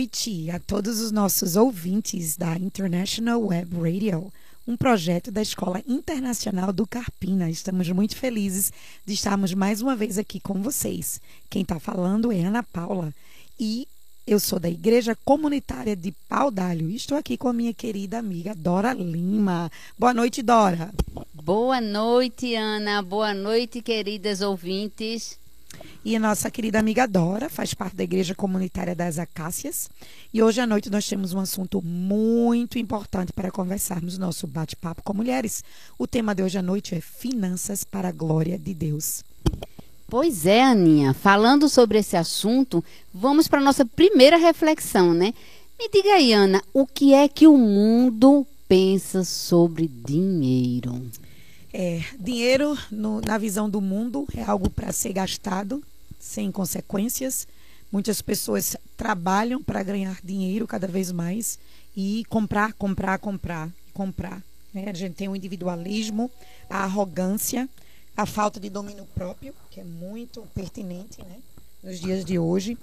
noite a todos os nossos ouvintes da International Web Radio, um projeto da Escola Internacional do Carpina. Estamos muito felizes de estarmos mais uma vez aqui com vocês. Quem está falando é Ana Paula e eu sou da Igreja Comunitária de Pau d'Alho. Estou aqui com a minha querida amiga Dora Lima. Boa noite, Dora. Boa noite, Ana. Boa noite, queridas ouvintes. E a nossa querida amiga Dora faz parte da Igreja Comunitária das Acácias. E hoje à noite nós temos um assunto muito importante para conversarmos no nosso bate-papo com mulheres. O tema de hoje à noite é Finanças para a Glória de Deus. Pois é, Aninha. Falando sobre esse assunto, vamos para a nossa primeira reflexão, né? Me diga aí, Ana, o que é que o mundo pensa sobre dinheiro? É, dinheiro, no, na visão do mundo, é algo para ser gastado sem consequências. Muitas pessoas trabalham para ganhar dinheiro cada vez mais e comprar, comprar, comprar, comprar. Né? A gente tem o individualismo, a arrogância, a falta de domínio próprio, que é muito pertinente né? nos dias de hoje.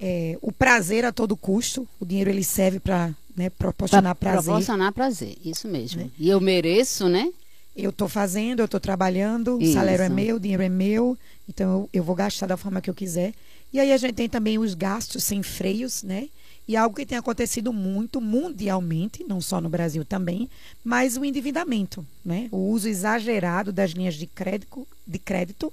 É, o prazer a todo custo. O dinheiro ele serve para né, proporcionar pra prazer. Proporcionar prazer, isso mesmo. Né? E eu mereço, né? Eu estou fazendo, eu estou trabalhando, o salário é meu, o dinheiro é meu, então eu, eu, vou gastar da forma que eu quiser. E aí a gente tem também os gastos sem freios, né? E algo que tem acontecido muito mundialmente, não só no Brasil também, mas o endividamento, né? O uso exagerado das linhas de crédito, de crédito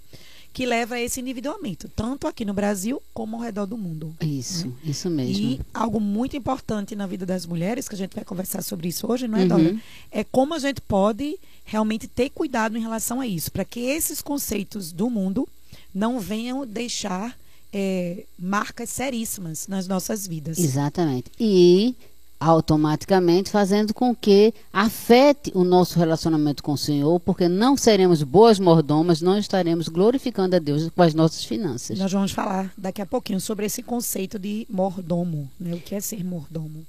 que leva a esse endividamento, tanto aqui no Brasil como ao redor do mundo. Isso, né? isso mesmo. E algo muito importante na vida das mulheres, que a gente vai conversar sobre isso hoje, não é, uhum. Dora? É como a gente pode realmente ter cuidado em relação a isso, para que esses conceitos do mundo não venham deixar é, marcas seríssimas nas nossas vidas. Exatamente. E automaticamente fazendo com que afete o nosso relacionamento com o Senhor, porque não seremos boas mordomas, não estaremos glorificando a Deus com as nossas finanças. Nós vamos falar daqui a pouquinho sobre esse conceito de mordomo, né? o que é ser mordomo.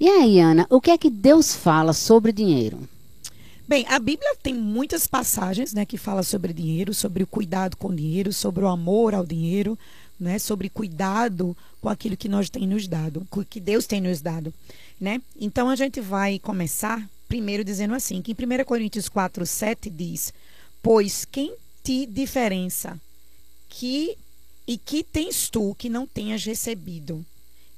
E aí, Ana, o que é que Deus fala sobre dinheiro? Bem, a Bíblia tem muitas passagens né, que fala sobre dinheiro, sobre o cuidado com o dinheiro, sobre o amor ao dinheiro, né, sobre cuidado com aquilo que nós tem nos dado, que Deus tem nos dado, né? Então a gente vai começar primeiro dizendo assim, que em 1 Coríntios 4, 7 diz: Pois quem te diferença que e que tens tu que não tenhas recebido?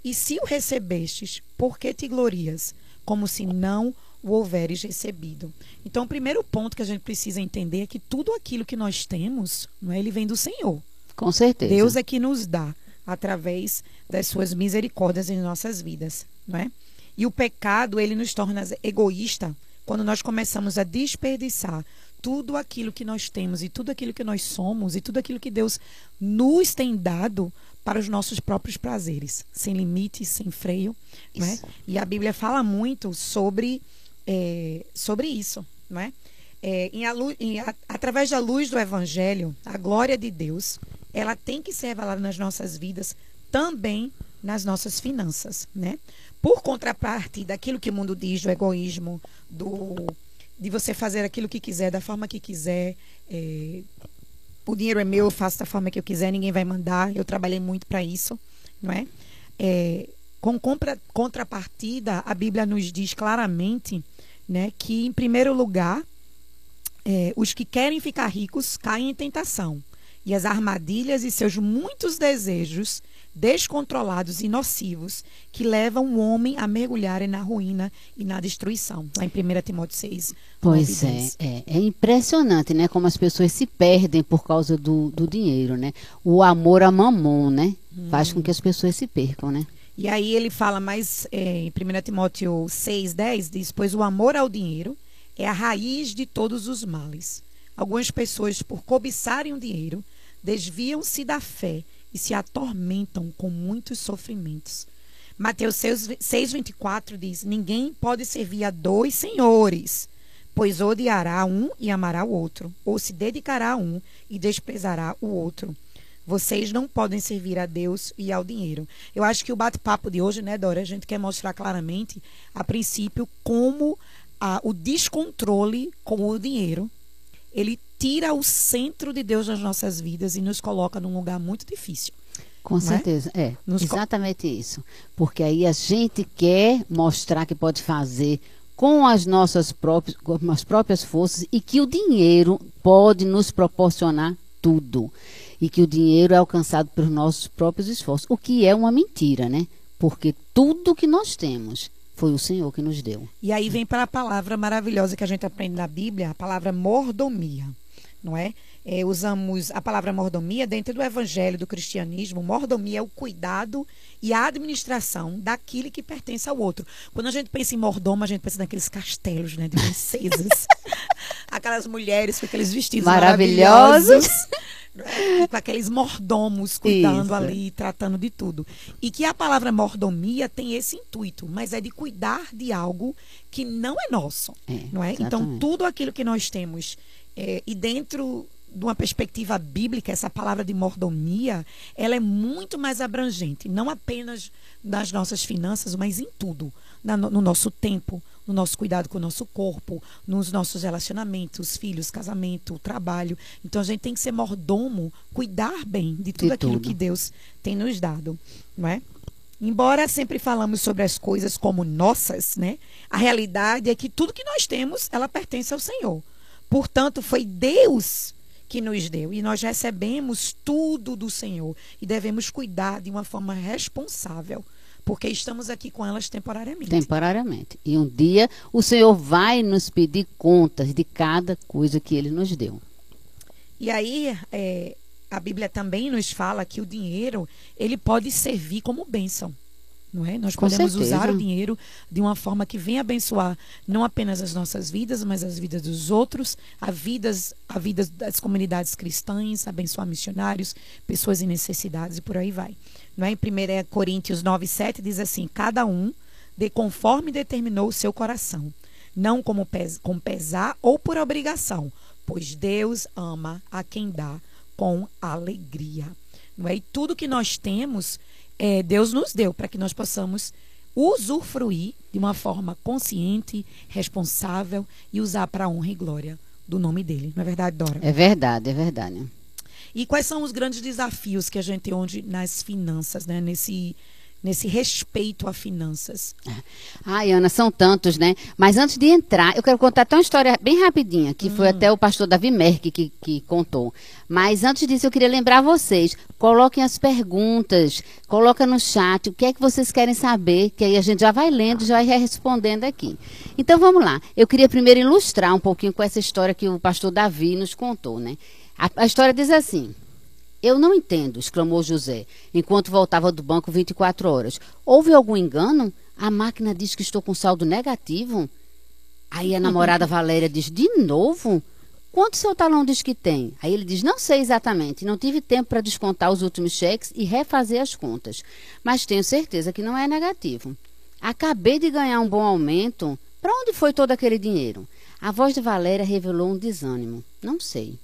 E se o recebestes, por que te glorias, como se não o houveres recebido? Então, o primeiro ponto que a gente precisa entender é que tudo aquilo que nós temos, não é, ele vem do Senhor. Com certeza. Deus é que nos dá através das suas misericórdias em nossas vidas, não é? E o pecado, ele nos torna egoísta quando nós começamos a desperdiçar tudo aquilo que nós temos e tudo aquilo que nós somos e tudo aquilo que Deus nos tem dado para os nossos próprios prazeres, sem limites, sem freio, não é? E a Bíblia fala muito sobre é, sobre isso, não é? em, em, a, através da luz do Evangelho, a glória de Deus ela tem que ser revelada nas nossas vidas, também nas nossas finanças, né? Por contraparte daquilo que o mundo diz do egoísmo, do de você fazer aquilo que quiser, da forma que quiser, é, o dinheiro é meu, eu faço da forma que eu quiser, ninguém vai mandar. Eu trabalhei muito para isso, não é? é com compra, contrapartida, a Bíblia nos diz claramente, né, que em primeiro lugar, é, os que querem ficar ricos caem em tentação e as armadilhas e seus muitos desejos descontrolados e nocivos que levam o homem a mergulhar na ruína e na destruição. Lá em 1 Timóteo 6. Pois é, é, é, impressionante, né? Como as pessoas se perdem por causa do, do dinheiro, né? O amor a mamon, né? Hum. Faz com que as pessoas se percam, né? E aí ele fala mais é, em 1 Timóteo 6, 10, diz, pois o amor ao dinheiro é a raiz de todos os males. Algumas pessoas, por cobiçarem o dinheiro, desviam-se da fé e se atormentam com muitos sofrimentos. Mateus 6,24 diz: Ninguém pode servir a dois senhores, pois odiará um e amará o outro, ou se dedicará a um e desprezará o outro. Vocês não podem servir a Deus e ao dinheiro. Eu acho que o bate-papo de hoje, né, Dora, a gente quer mostrar claramente, a princípio, como a, o descontrole com o dinheiro ele tira o centro de Deus das nossas vidas e nos coloca num lugar muito difícil. Com certeza, é, é exatamente isso. Porque aí a gente quer mostrar que pode fazer com as nossas próprias, com as próprias forças e que o dinheiro pode nos proporcionar tudo. E que o dinheiro é alcançado pelos nossos próprios esforços. O que é uma mentira, né? Porque tudo que nós temos foi o Senhor que nos deu. E aí vem para a palavra maravilhosa que a gente aprende na Bíblia, a palavra mordomia, não é? é? usamos a palavra mordomia dentro do evangelho do cristianismo. Mordomia é o cuidado e a administração daquilo que pertence ao outro. Quando a gente pensa em mordomo, a gente pensa naqueles castelos, né, de princesas. Aquelas mulheres com aqueles vestidos maravilhosos. maravilhosos né, com aqueles mordomos cuidando Isso. ali, tratando de tudo. E que a palavra mordomia tem esse intuito, mas é de cuidar de algo que não é nosso, é, não é? Então tudo aquilo que nós temos é, e dentro de uma perspectiva bíblica, essa palavra de mordomia, ela é muito mais abrangente, não apenas nas nossas finanças, mas em tudo, na, no nosso tempo, no nosso cuidado com o nosso corpo, nos nossos relacionamentos, filhos, casamento, trabalho. Então a gente tem que ser mordomo, cuidar bem de tudo de aquilo tudo. que Deus tem nos dado, não é? Embora sempre falamos sobre as coisas como nossas, né? A realidade é que tudo que nós temos, ela pertence ao Senhor. Portanto, foi Deus que nos deu. E nós recebemos tudo do Senhor e devemos cuidar de uma forma responsável. Porque estamos aqui com elas temporariamente. Temporariamente. E um dia o Senhor vai nos pedir contas de cada coisa que Ele nos deu. E aí, é, a Bíblia também nos fala que o dinheiro ele pode servir como bênção não é? Nós Com podemos certeza. usar o dinheiro de uma forma que venha abençoar não apenas as nossas vidas, mas as vidas dos outros, a vidas, a vidas das comunidades cristãs, abençoar missionários, pessoas em necessidades e por aí vai. Não é? Em 1 Coríntios 9, 7 diz assim: cada um de conforme determinou o seu coração, não como pes com pesar ou por obrigação, pois Deus ama a quem dá com alegria. Não é? E tudo que nós temos é, Deus nos deu para que nós possamos usufruir de uma forma consciente, responsável e usar para a honra e glória do nome dele. Não é verdade, Dora? É verdade, é verdade. E quais são os grandes desafios que a gente tem hoje nas finanças, né? Nesse nesse respeito a finanças. Ai, Ana, são tantos, né? Mas antes de entrar, eu quero contar até uma história bem rapidinha, que hum. foi até o pastor Davi Merck que, que contou. Mas antes disso, eu queria lembrar vocês, coloquem as perguntas, coloca no chat o que é que vocês querem saber, que aí a gente já vai lendo, já vai respondendo aqui. Então vamos lá. Eu queria primeiro ilustrar um pouquinho com essa história que o pastor Davi nos contou, né? a, a história diz assim: eu não entendo, exclamou José, enquanto voltava do banco 24 horas. Houve algum engano? A máquina diz que estou com saldo negativo. Aí a namorada Valéria diz: De novo? Quanto seu talão diz que tem? Aí ele diz: Não sei exatamente, não tive tempo para descontar os últimos cheques e refazer as contas. Mas tenho certeza que não é negativo. Acabei de ganhar um bom aumento. Para onde foi todo aquele dinheiro? A voz de Valéria revelou um desânimo. Não sei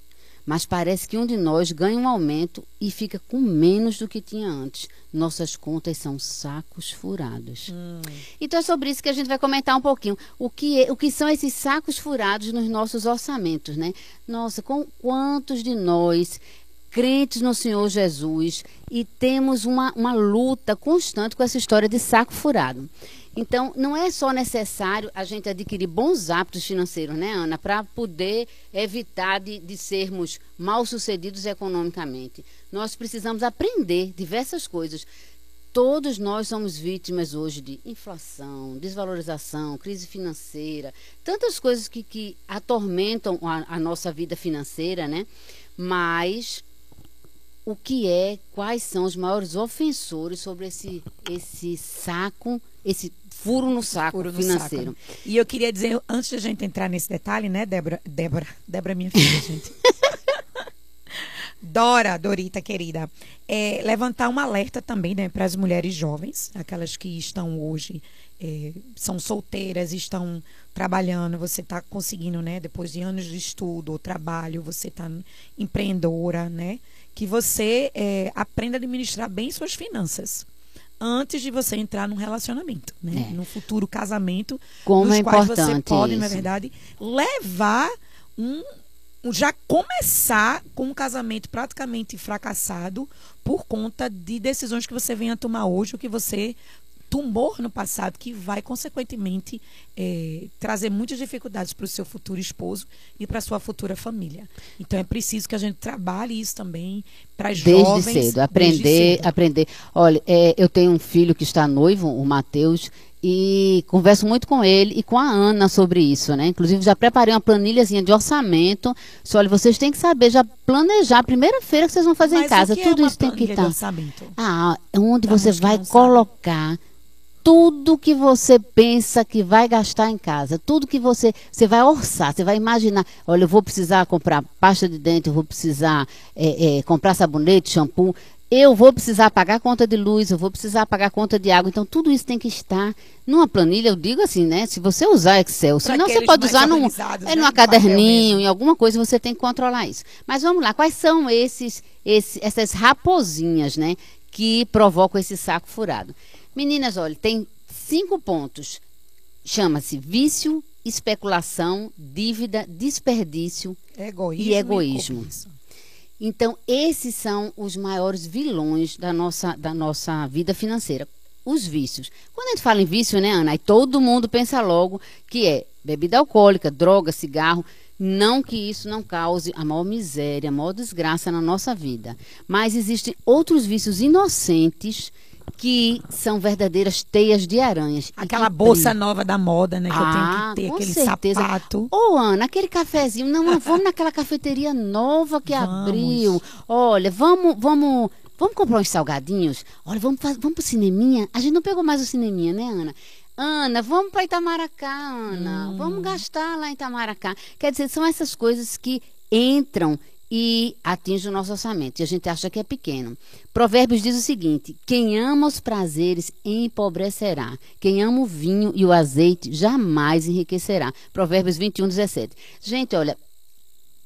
mas parece que um de nós ganha um aumento e fica com menos do que tinha antes. Nossas contas são sacos furados. Hum. Então é sobre isso que a gente vai comentar um pouquinho. O que, é, o que são esses sacos furados nos nossos orçamentos, né? Nossa, com quantos de nós crentes no Senhor Jesus e temos uma, uma luta constante com essa história de saco furado. Então, não é só necessário a gente adquirir bons hábitos financeiros, né, Ana, para poder evitar de, de sermos mal sucedidos economicamente. Nós precisamos aprender diversas coisas. Todos nós somos vítimas hoje de inflação, desvalorização, crise financeira, tantas coisas que, que atormentam a, a nossa vida financeira, né? Mas o que é, quais são os maiores ofensores sobre esse, esse saco, esse furo no saco furo no financeiro. Saco. E eu queria dizer, antes da gente entrar nesse detalhe, né, Débora? Débora, Débora é minha filha, gente. Dora, Dorita, querida, é, levantar um alerta também né, para as mulheres jovens, aquelas que estão hoje, é, são solteiras, estão trabalhando, você está conseguindo, né, depois de anos de estudo ou trabalho, você está empreendedora, né, que você é, aprenda a administrar bem suas finanças antes de você entrar num relacionamento, né? É. No futuro casamento, Como é importante você pode, isso. na verdade, levar um já começar com um casamento praticamente fracassado por conta de decisões que você venha tomar hoje, ou que você tumor no passado que vai, consequentemente, é, trazer muitas dificuldades para o seu futuro esposo e para a sua futura família. Então, é preciso que a gente trabalhe isso também para jovens. Desde cedo, aprender, desde cedo. aprender. Olha, é, eu tenho um filho que está noivo, o Matheus, e converso muito com ele e com a Ana sobre isso, né? Inclusive já preparei uma planilhazinha de orçamento. Só olha, vocês têm que saber já planejar a primeira feira que vocês vão fazer Mas em casa. Tudo é isso tem que estar. Ah, onde Pra você vai colocar tudo que você pensa que vai gastar em casa, tudo que você você vai orçar, você vai imaginar, olha, eu vou precisar comprar pasta de dente, eu vou precisar é, é, comprar sabonete, shampoo, eu vou precisar pagar conta de luz, eu vou precisar pagar conta de água, então tudo isso tem que estar numa planilha, eu digo assim, né? Se você usar Excel, senão você pode usar num, é né, caderninho, em alguma coisa você tem que controlar isso. Mas vamos lá, quais são esses, esse- essas raposinhas, né, que provocam esse saco furado? Meninas, olha, tem cinco pontos. Chama-se vício, especulação, dívida, desperdício. Egoísmo E egoísmo. cobiça. Então, esses são os maiores vilões da nossa, da nossa vida financeira. Os vícios. Quando a gente fala em vício, né, Ana? Aí todo mundo pensa logo que é bebida alcoólica, droga, cigarro. Não que isso não cause a maior miséria, a maior desgraça na nossa vida. Mas existem outros vícios inocentes que são verdadeiras teias de aranhas. Aquela que bolsa brilham. nova da moda, né? Que Ah, eu tenho que ter, com aquele certeza. sapato. Ô, Ana, aquele cafezinho, não, vamos naquela cafeteria nova que Vamos. abriu. Olha, vamos, vamos, vamos comprar uns salgadinhos. Olha, vamos, vamos pro cineminha. A gente não pegou mais o cineminha, né, Ana? Ana, vamos para Itamaracá, Ana. Hum. Vamos gastar lá em Itamaracá. Quer dizer, são essas coisas que entram e atingem o nosso orçamento. E a gente acha que é pequeno. Provérbios diz o seguinte: quem ama os prazeres empobrecerá. Quem ama o vinho e o azeite jamais enriquecerá. Provérbios 21, 17. Gente, olha,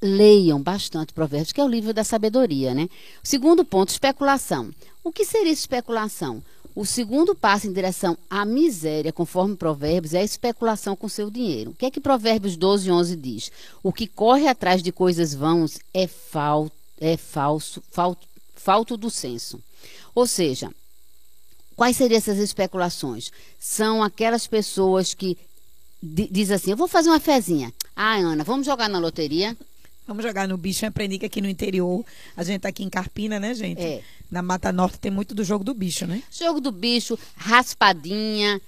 leiam bastante Provérbios, que é o livro da sabedoria, né? Segundo ponto, especulação. O que seria especulação? O segundo passo em direção à miséria, conforme Provérbios, é a especulação com seu dinheiro. O que é que Provérbios 12, 11 diz? O que corre atrás de coisas vãos é, fal, é falso, falto, falto do senso. Ou seja, quais seriam essas especulações? São aquelas pessoas que di- diz assim, eu vou fazer uma fezinha. Ah, Ana, vamos jogar na loteria? Vamos jogar no bicho. Eu aprendi que aqui no interior, a gente tá aqui em Carpina, né, gente? É. Na Mata Norte tem muito do jogo do bicho, né? Jogo do bicho, raspadinha.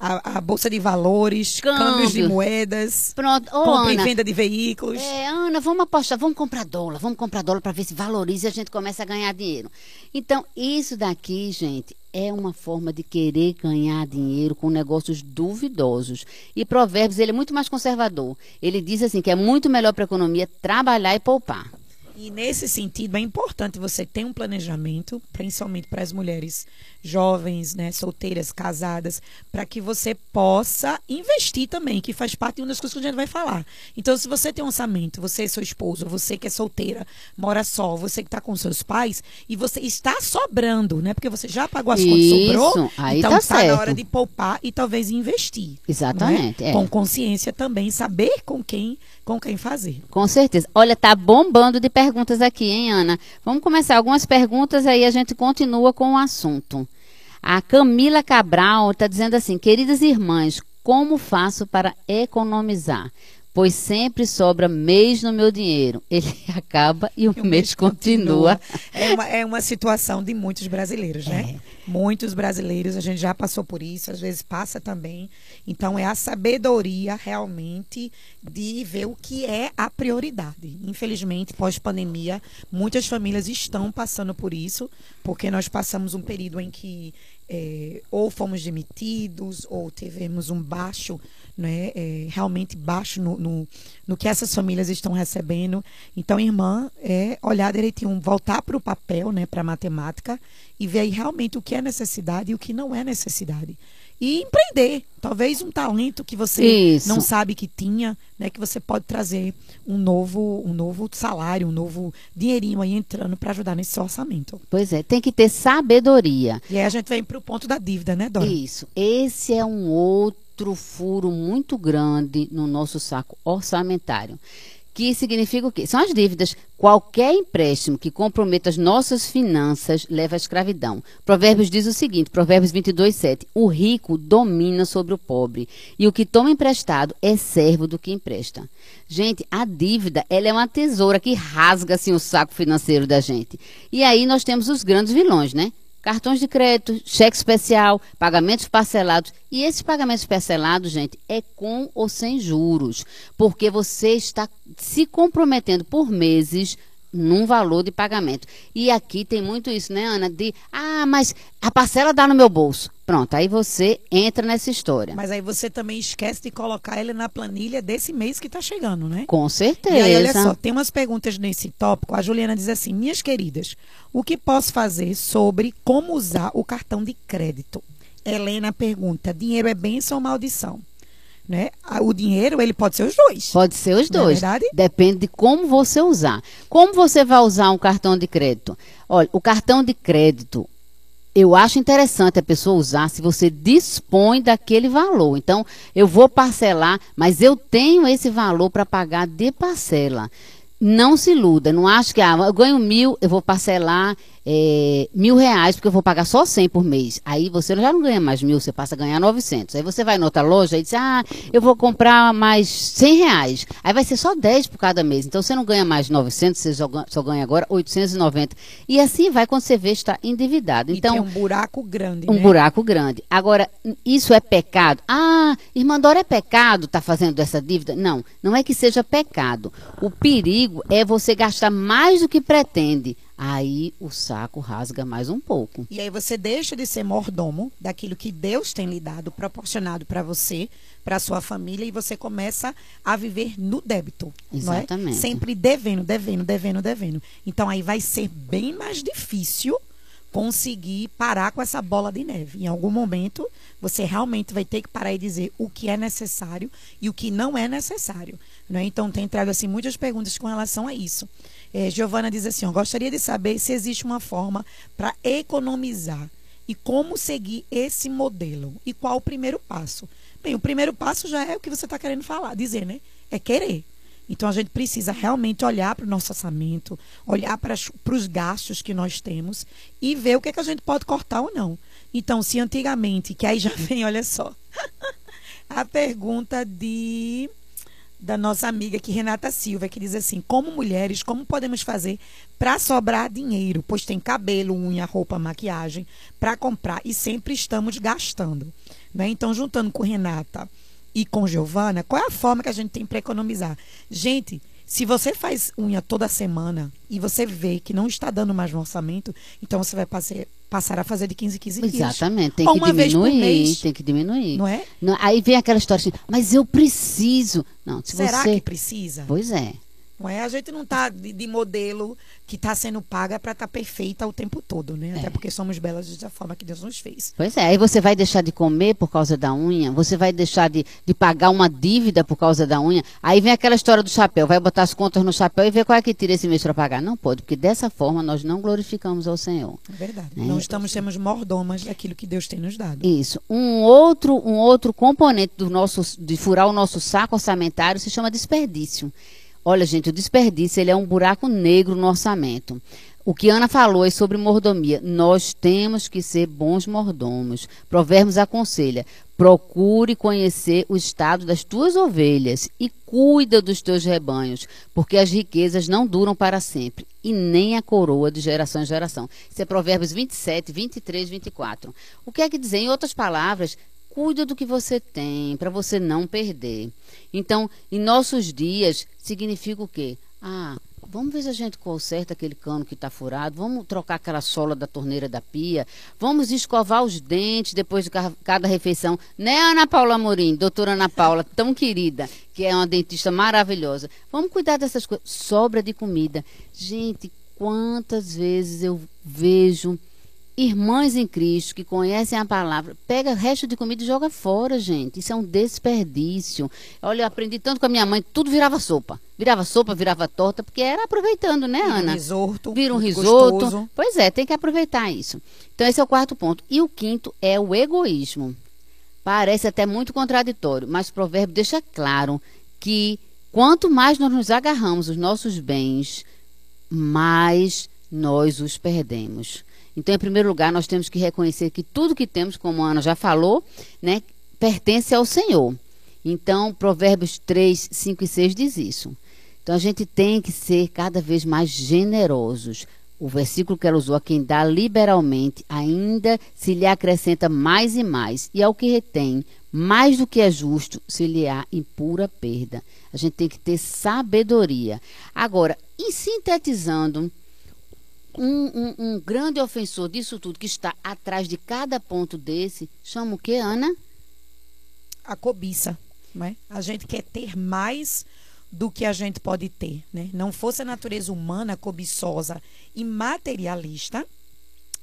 A, a bolsa de valores, Câmbio. câmbios de moedas, Pronto. Ô, compra e Ana, venda de veículos. É, Ana, vamos apostar, vamos comprar dólar, vamos comprar dólar para ver se valoriza e a gente começa a ganhar dinheiro. Então, isso daqui, gente, é uma forma de querer ganhar dinheiro com negócios duvidosos. E Provérbios, ele é muito mais conservador. Ele diz assim que é muito melhor para a economia trabalhar e poupar. E nesse sentido, é importante você ter um planejamento, principalmente para as mulheres jovens, né, solteiras, casadas, para que você possa investir também, que faz parte de uma das coisas que a gente vai falar. Então, se você tem um orçamento, você e seu esposo, você que é solteira, mora só, você que está com seus pais, e você está sobrando, né? Porque você já pagou as contas, Isso, sobrou, aí então tá está na certo. hora de poupar e talvez investir. Exatamente, não é? é. Com consciência também, saber com quem, com quem fazer. Com certeza. Olha, tá bombando de perguntas aqui, hein, Ana? Vamos começar algumas perguntas aí a gente continua com o assunto. A Camila Cabral está dizendo assim: queridas irmãs, como faço para economizar? Pois sempre sobra mês no meu dinheiro. Ele acaba e o, E mês, continua. É uma, é uma situação de muitos brasileiros, né? Muitos brasileiros, a gente já passou por isso, às vezes passa também. Então, é a sabedoria realmente de ver o que é a prioridade. Infelizmente, pós-pandemia, muitas famílias estão passando por isso, porque nós passamos um período em que eh, ou fomos demitidos, ou tivemos um baixo né, é, realmente baixo no, no, no que essas famílias estão recebendo. Então, irmã, é olhar direitinho, voltar para o papel, né, para a matemática, e ver aí realmente o que é necessidade e o que não é necessidade. E empreender. Talvez um talento que você Isso. não sabe que tinha, né, que você pode trazer um novo, um novo salário, um novo dinheirinho aí entrando para ajudar nesse orçamento. Pois é, tem que ter sabedoria. E aí a gente vem para o ponto da dívida, né, Dora? Isso. Esse é um outro outro furo muito grande no nosso saco orçamentário que significa o quê? São as dívidas. Qualquer empréstimo que comprometa as nossas finanças leva à escravidão. Provérbios diz o seguinte, Provérbios 22, 7. O rico domina sobre o pobre e o que toma emprestado é servo do que empresta. Gente, a dívida, ela é uma tesoura que rasga assim o saco financeiro da gente. E aí nós temos os grandes vilões, né? Cartões de crédito, cheque especial, pagamentos parcelados. E esses pagamentos parcelados, gente, é com ou sem juros, porque você está se comprometendo por meses num valor de pagamento. E aqui tem muito isso, né, Ana? De, ah, mas a parcela dá no meu bolso. Pronto, aí você entra nessa história. Mas aí você também esquece de colocar ele na planilha desse mês que está chegando, né? Com certeza. E aí, olha só, tem umas perguntas nesse tópico. A Juliana diz assim: Minhas queridas, o que posso fazer sobre como usar o cartão de crédito? Helena pergunta: dinheiro é bênção ou maldição? Né? O dinheiro, ele pode ser os dois. Pode ser os é dois. É verdade? Depende de como você usar. Como você vai usar um cartão de crédito? Olha, o cartão de crédito, eu acho interessante a pessoa usar se você dispõe daquele valor. Então, eu vou parcelar, mas eu tenho esse valor para pagar de parcela. Não se iluda, não acho que ah, eu ganho mil, eu vou parcelar é, mil reais, porque eu vou pagar só 100 por mês. Aí você já não ganha mais mil, você passa a ganhar 900. Aí você vai em outra loja e diz, ah, eu vou comprar mais 100 reais. Aí vai ser só 10 por cada mês. Então você não ganha mais 900, você só ganha agora 890. E assim vai quando você vê está endividado. Então, tem um buraco grande, Um né? buraco grande. Agora, isso é pecado? Ah, irmã Dora, é pecado estar tá fazendo essa dívida? Não, não é que seja pecado. O perigo é você gastar mais do que pretende aí o saco rasga mais um pouco. E aí você deixa de ser mordomo daquilo que Deus tem lhe dado, proporcionado para você, para sua família, e você começa a viver no débito. Exatamente. Não é? Sempre devendo, devendo, devendo, devendo. Então aí vai ser bem mais difícil conseguir parar com essa bola de neve. Em algum momento, você realmente vai ter que parar e dizer o que é necessário e o que não é necessário. Né? Então, tem trago assim, muitas perguntas com relação a isso. É, Giovana diz assim: ó, gostaria de saber se existe uma forma para economizar e como seguir esse modelo e qual o primeiro passo. Bem, o primeiro passo já é o que você está querendo falar, dizer, né? É querer. Então a gente precisa realmente olhar para o nosso orçamento, olhar para os gastos que nós temos e ver o que, é que a gente pode cortar ou não. Então, se antigamente, que aí já vem, olha só, a pergunta de da nossa amiga aqui, Renata Silva, que diz assim: como mulheres, como podemos fazer para sobrar dinheiro? Pois tem cabelo, unha, roupa, maquiagem para comprar e sempre estamos gastando. Né? Então, juntando com Renata e com Giovana, qual é a forma que a gente tem para economizar? Gente, se você faz unha toda semana e você vê que não está dando mais no orçamento, então você vai passar, a fazer de 15 em 15 dias. Exatamente, tem que diminuir, mês, tem que diminuir. Não é? Não, aí vem aquela história assim, mas eu preciso. Não, se Será você... que precisa? Pois é. Não é? A gente não está de, de, modelo que está sendo paga para estar tá perfeita o tempo todo, né? Até é. porque somos belas da forma que Deus nos fez. Pois é, aí você vai deixar de comer por causa da unha, você vai deixar de, de pagar uma dívida por causa da unha. Aí vem aquela história do chapéu, vai botar as contas no chapéu e ver qual é que tira esse mês para pagar. Não pode, porque dessa forma nós não glorificamos ao Senhor. É verdade. Né? Não estamos sendo mordomas daquilo que Deus tem nos dado. Isso. Um outro, um outro componente do nosso, de furar o nosso saco orçamentário se chama desperdício. Olha, gente, o desperdício ele é um buraco negro no orçamento. O que Ana falou é sobre mordomia. Nós temos que ser bons mordomos. Provérbios aconselha: procure conhecer o estado das tuas ovelhas e cuida dos teus rebanhos, porque as riquezas não duram para sempre e nem a coroa de geração em geração. Isso é Provérbios 27, 23, 24. O que é que dizer? Em outras palavras, cuida do que você tem para você não perder. Então, em nossos dias, significa o quê? Ah, vamos ver se a gente conserta aquele cano que está furado, vamos trocar aquela sola da torneira da pia, vamos escovar os dentes depois de cada refeição. Né, Ana Paula Morim, doutora Ana Paula, tão querida, que é uma dentista maravilhosa. Vamos cuidar dessas coisas. Sobra de comida. Gente, quantas vezes eu vejo irmãs em Cristo que conhecem a palavra, pega resto de comida e joga fora, gente. Isso é um desperdício. Olha, eu aprendi tanto com a minha mãe, tudo virava sopa. Virava sopa, virava torta, porque era aproveitando, né, Vira Ana? Um risoto. Vira um risoto. Gostoso. Pois é, tem que aproveitar isso. Então, esse é o quarto ponto. E o quinto é o egoísmo. Parece até muito contraditório, mas o provérbio deixa claro que quanto mais nós nos agarramos os nossos bens, mais nós os perdemos. Então, em primeiro lugar, nós temos que reconhecer que tudo que temos, como a Ana já falou, né, pertence ao Senhor. Então, Provérbios 3, 5 e 6 diz isso. Então, a gente tem que ser cada vez mais generosos. O versículo que ela usou, a quem dá liberalmente, ainda se lhe acrescenta mais e mais, e ao que retém, mais do que é justo, se lhe há em pura perda. A gente tem que ter sabedoria. Agora, em sintetizando, um, um, um, grande ofensor disso tudo que está atrás de cada ponto desse, chama o que, Ana? A cobiça. Né? A gente quer ter mais do que a gente pode ter. Né? Não fosse a natureza humana cobiçosa e materialista,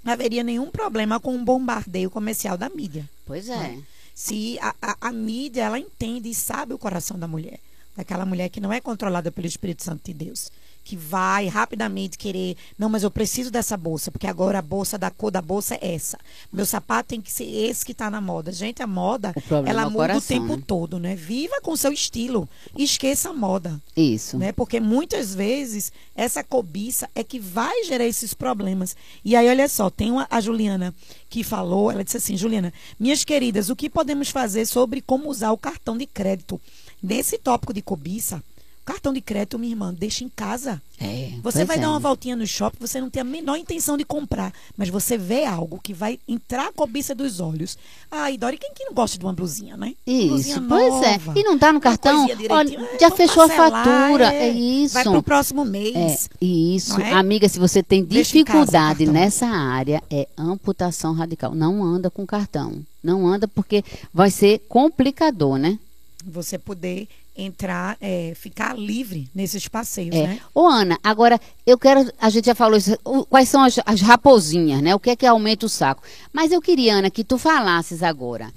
não haveria nenhum problema com um bombardeio comercial da mídia. Pois é. Né? Se a, a, a mídia ela entende e sabe o coração da mulher, daquela mulher que não é controlada pelo Espírito Santo de Deus que vai rapidamente querer, não, mas eu preciso dessa bolsa, porque agora a bolsa da cor da bolsa é essa. Meu sapato tem que ser esse que está na moda. Gente, a moda, ela é muda coração, o tempo né? todo, né? Viva com seu estilo e esqueça a moda. Isso. Né? Porque muitas vezes essa cobiça é que vai gerar esses problemas. E aí, olha só, tem uma, a Juliana que falou, ela disse assim, Juliana, minhas queridas, o que podemos fazer sobre como usar o cartão de crédito? Nesse tópico de cobiça, Cartão de crédito, minha irmã, deixa em casa. É, você vai é. dar uma voltinha no shopping, você não tem a menor intenção de comprar, mas você vê algo que vai entrar a cobiça dos olhos. Ai, Dori, quem que não gosta de uma blusinha, né? Isso, blusinha pois nova, é. E não tá no cartão? Olha, é, já fechou a fatura, é, é, isso. Vai pro próximo mês. É, isso. É? Amiga, se você tem dificuldade nessa área, é amputação radical. Não anda com cartão. Não anda porque vai ser complicador, né? Você poder entrar, é, ficar livre nesses passeios, é. né? Ô, Ana, agora eu quero, a gente já falou isso, quais são as, as raposinhas, né? O que é que aumenta o saco? Mas eu queria, Ana, que tu falasses agora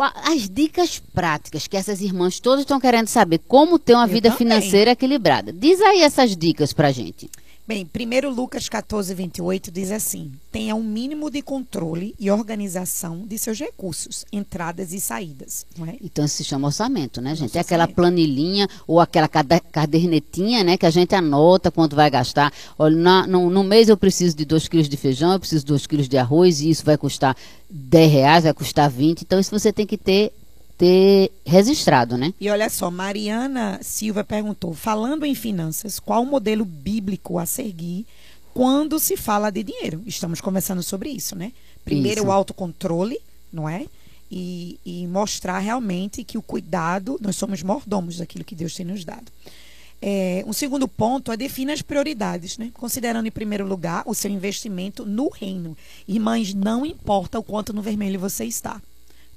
as dicas práticas que essas irmãs todas estão querendo saber como ter uma eu vida também. financeira equilibrada. Diz aí essas dicas pra gente. Bem, primeiro Lucas 14, 28 diz assim: tenha um mínimo de controle e organização de seus recursos, entradas e saídas. É? Então isso se chama orçamento, né, gente? É aquela planilhinha ou aquela cadernetinha, né, que a gente anota quanto vai gastar. Olha, na, no, no, mês eu preciso de 2 quilos de feijão, eu preciso de 2 quilos de arroz, e isso vai custar 10 reais, vai custar 20. Então isso você tem que ter ter registrado, né? E olha só, Mariana Silva perguntou: falando em finanças, qual o modelo bíblico a seguir quando se fala de dinheiro? Estamos conversando sobre isso, né? Primeiro, isso. o autocontrole, não é? E, e, mostrar realmente que o cuidado, nós somos mordomos daquilo que Deus tem nos dado. É, um segundo ponto é definir as prioridades, né? considerando em primeiro lugar o seu investimento no reino. Irmãs, não importa o quanto no vermelho você está.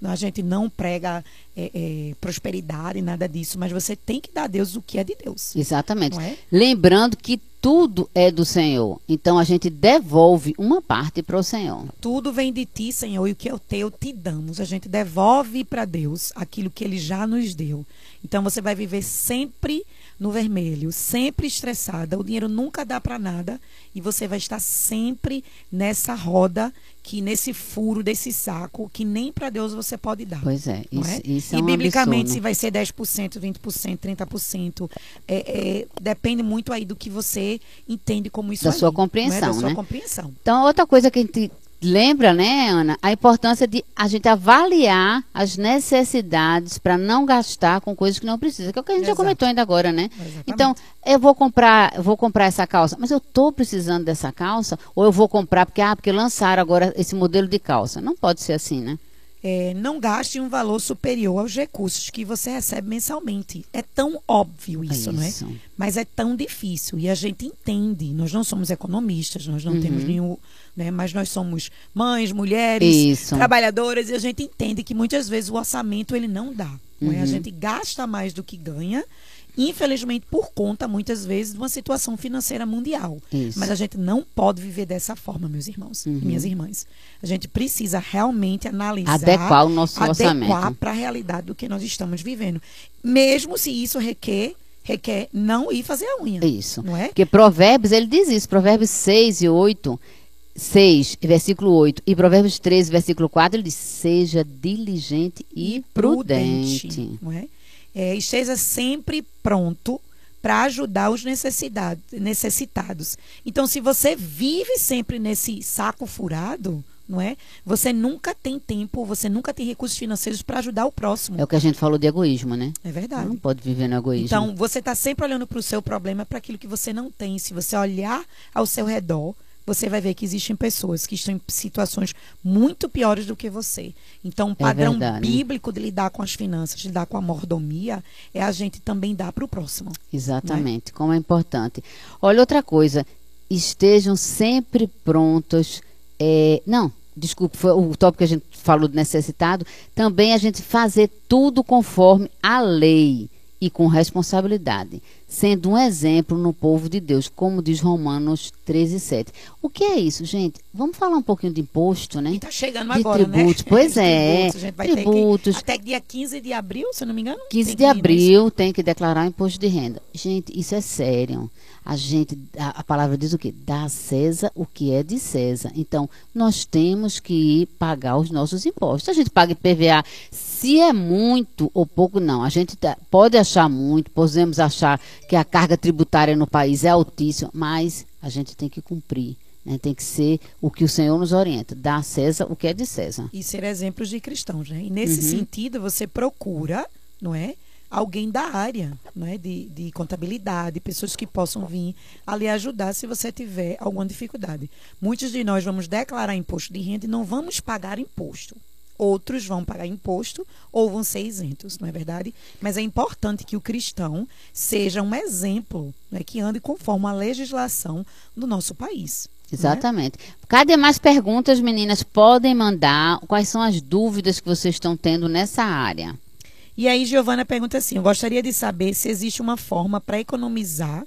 A gente não prega é, é, prosperidade, nada disso, mas você tem que dar a Deus o que é de Deus. Exatamente. É? Lembrando que tudo é do Senhor. Então a gente devolve uma parte para o Senhor. Tudo vem de ti, Senhor, e o que é o teu te damos. A gente devolve para Deus aquilo que ele já nos deu. Então você vai viver sempre no vermelho, sempre estressada. O dinheiro nunca dá para nada e você vai estar sempre nessa roda que nesse furo desse saco que nem para Deus você pode dar. Pois é, isso, é? isso é E um biblicamente absurdo. se vai ser 10%, 20%, 30%, é, é, depende muito aí do que você entende como isso da aí, sua compreensão, é? da sua né? compreensão. Então, outra coisa que a gente lembra, né, Ana, a importância de a gente avaliar as necessidades para não gastar com coisas que não precisa, que é o que a gente Exato. já comentou ainda agora, né? Exatamente. Então, eu vou comprar, eu vou comprar essa calça, mas eu estou precisando dessa calça ou eu vou comprar porque ah, porque lançaram agora esse modelo de calça. Não pode ser assim, né? É, não gaste um valor superior aos recursos que você recebe mensalmente. É tão óbvio isso, isso. não é? Mas é tão difícil. E a gente entende. Nós não somos economistas, nós não uhum. temos nenhum né? Mas nós somos mães, mulheres, Isso. trabalhadoras e a gente entende que muitas vezes o orçamento ele não dá. Uhum. Né? A gente gasta mais do que ganha infelizmente por conta muitas vezes de uma situação financeira mundial. Isso. Mas a gente não pode viver dessa forma, meus irmãos, uhum. minhas irmãs. A gente precisa realmente analisar, adequar o nosso adequar orçamento para a realidade do que nós estamos vivendo, mesmo se isso requer requer não ir fazer a unha. Isso. Não é? Porque Provérbios, ele diz isso, Provérbios 6 e 8, 6, versículo 8, e Provérbios 13, versículo 4, ele diz: seja diligente e, prudente. prudente, não é? É, esteja sempre pronto para ajudar os necessitados. Então, se você vive sempre nesse saco furado, não é? Você nunca tem tempo, você nunca tem recursos financeiros para ajudar o próximo. É o que a gente falou de egoísmo, né? É verdade. Não pode viver no egoísmo. Então, você está sempre olhando para o seu problema, para aquilo que você não tem. Se você olhar ao seu redor, você vai ver que existem pessoas que estão em situações muito piores do que você. Então, o padrão verdade. bíblico de lidar com as finanças, de lidar com a mordomia, é a gente também dar para o próximo. Exatamente, como é importante. Olha, outra coisa, estejam sempre prontos. é, não, desculpe, foi o tópico que a gente falou do necessitado. Também a gente fazer tudo conforme a lei e com responsabilidade, sendo um exemplo no povo de Deus, como diz Romanos 13, 7. O que é isso, gente? Vamos falar um pouquinho de imposto, né? Está chegando De agora, tributos, né? pois é, tributos, a gente vai ter tributos. que, até dia 15 de abril, se não me engano. 15 tem de né? abril tem que declarar imposto de renda. Gente, isso é sério. A gente, a, a palavra diz o quê? Dá a César o que é de César. Então, nós temos que pagar os nossos impostos. A gente paga IPVA. Se é muito ou pouco, não. A gente tá- pode achar muito, podemos achar que a carga tributária no país é altíssima, mas a gente tem que cumprir. né? Tem que ser o que o Senhor nos orienta. Dá a César o que é de César. e ser exemplos de cristãos, né? E nesse Uhum. sentido, você procura, não é? Alguém da área, não é? De, de contabilidade, pessoas que possam vir a lhe ajudar se você tiver alguma dificuldade. Muitos de nós vamos declarar imposto de renda e não vamos pagar imposto. Outros vão pagar imposto ou vão ser isentos, não é verdade? Mas é importante que o cristão seja um exemplo, né, que ande conforme a legislação do nosso país. né? Exatamente. Cadê mais perguntas, meninas? Podem mandar. Quais são as dúvidas que vocês estão tendo nessa área? E aí, Giovana pergunta assim: eu gostaria de saber se existe uma forma para economizar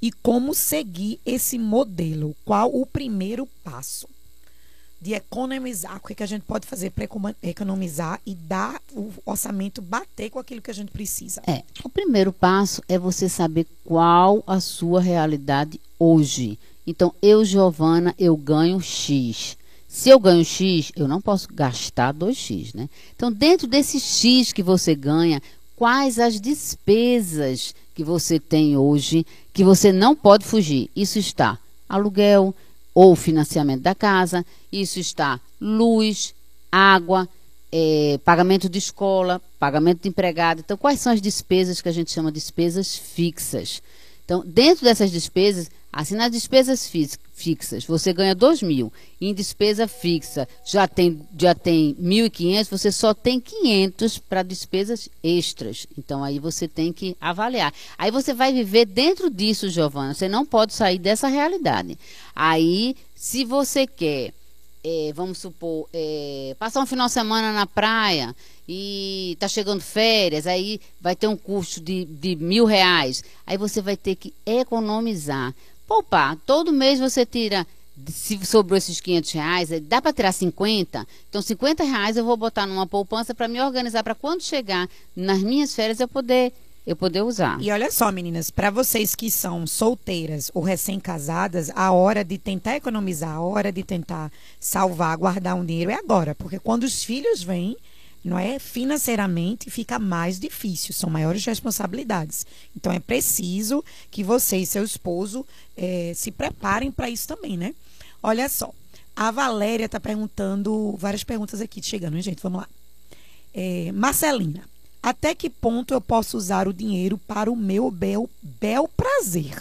e como seguir esse modelo. Qual o primeiro passo de economizar? O que, que a gente pode fazer para economizar e dar o orçamento bater com aquilo que a gente precisa? É, o primeiro passo é você saber qual a sua realidade hoje. Então, eu, Giovana, eu ganho X. Se eu ganho X, eu não posso gastar 2X, né? Então, dentro desse X que você ganha, quais as despesas que você tem hoje que você não pode fugir? Isso está aluguel ou financiamento da casa, isso está luz, água, eh, pagamento de escola, pagamento de empregado. Então, quais são as despesas que a gente chama de despesas fixas? Então, dentro dessas despesas, assim nas despesas fixas, você ganha 2 mil. Em despesa fixa, já tem, já tem 1.500, você só tem 500 para despesas extras. Então, aí você tem que avaliar. Aí você vai viver dentro disso, Giovana. Você não pode sair dessa realidade. Aí, se você quer é, vamos supor, é, passar um final de semana na praia e tá chegando férias, aí vai ter um custo de, de mil reais. Aí você vai ter que economizar. Poupar, todo mês você tira, se sobrou esses 500 reais, dá para tirar 50? Então, 50 reais eu vou botar numa poupança para me organizar, para quando chegar nas minhas férias eu poder, eu poder usar. E olha só, meninas, para vocês que são solteiras ou recém-casadas, a hora de tentar economizar, a hora de tentar salvar, guardar um dinheiro é agora, porque quando os filhos vêm, não é financeiramente fica mais difícil, são maiores responsabilidades. Então é preciso que você e seu esposo eh, se preparem para isso também, né? Olha só, a Valéria está perguntando várias perguntas aqui chegando, hein, gente? Vamos lá. É, Marcelina, até que ponto eu posso usar o dinheiro para o meu bel, bel prazer?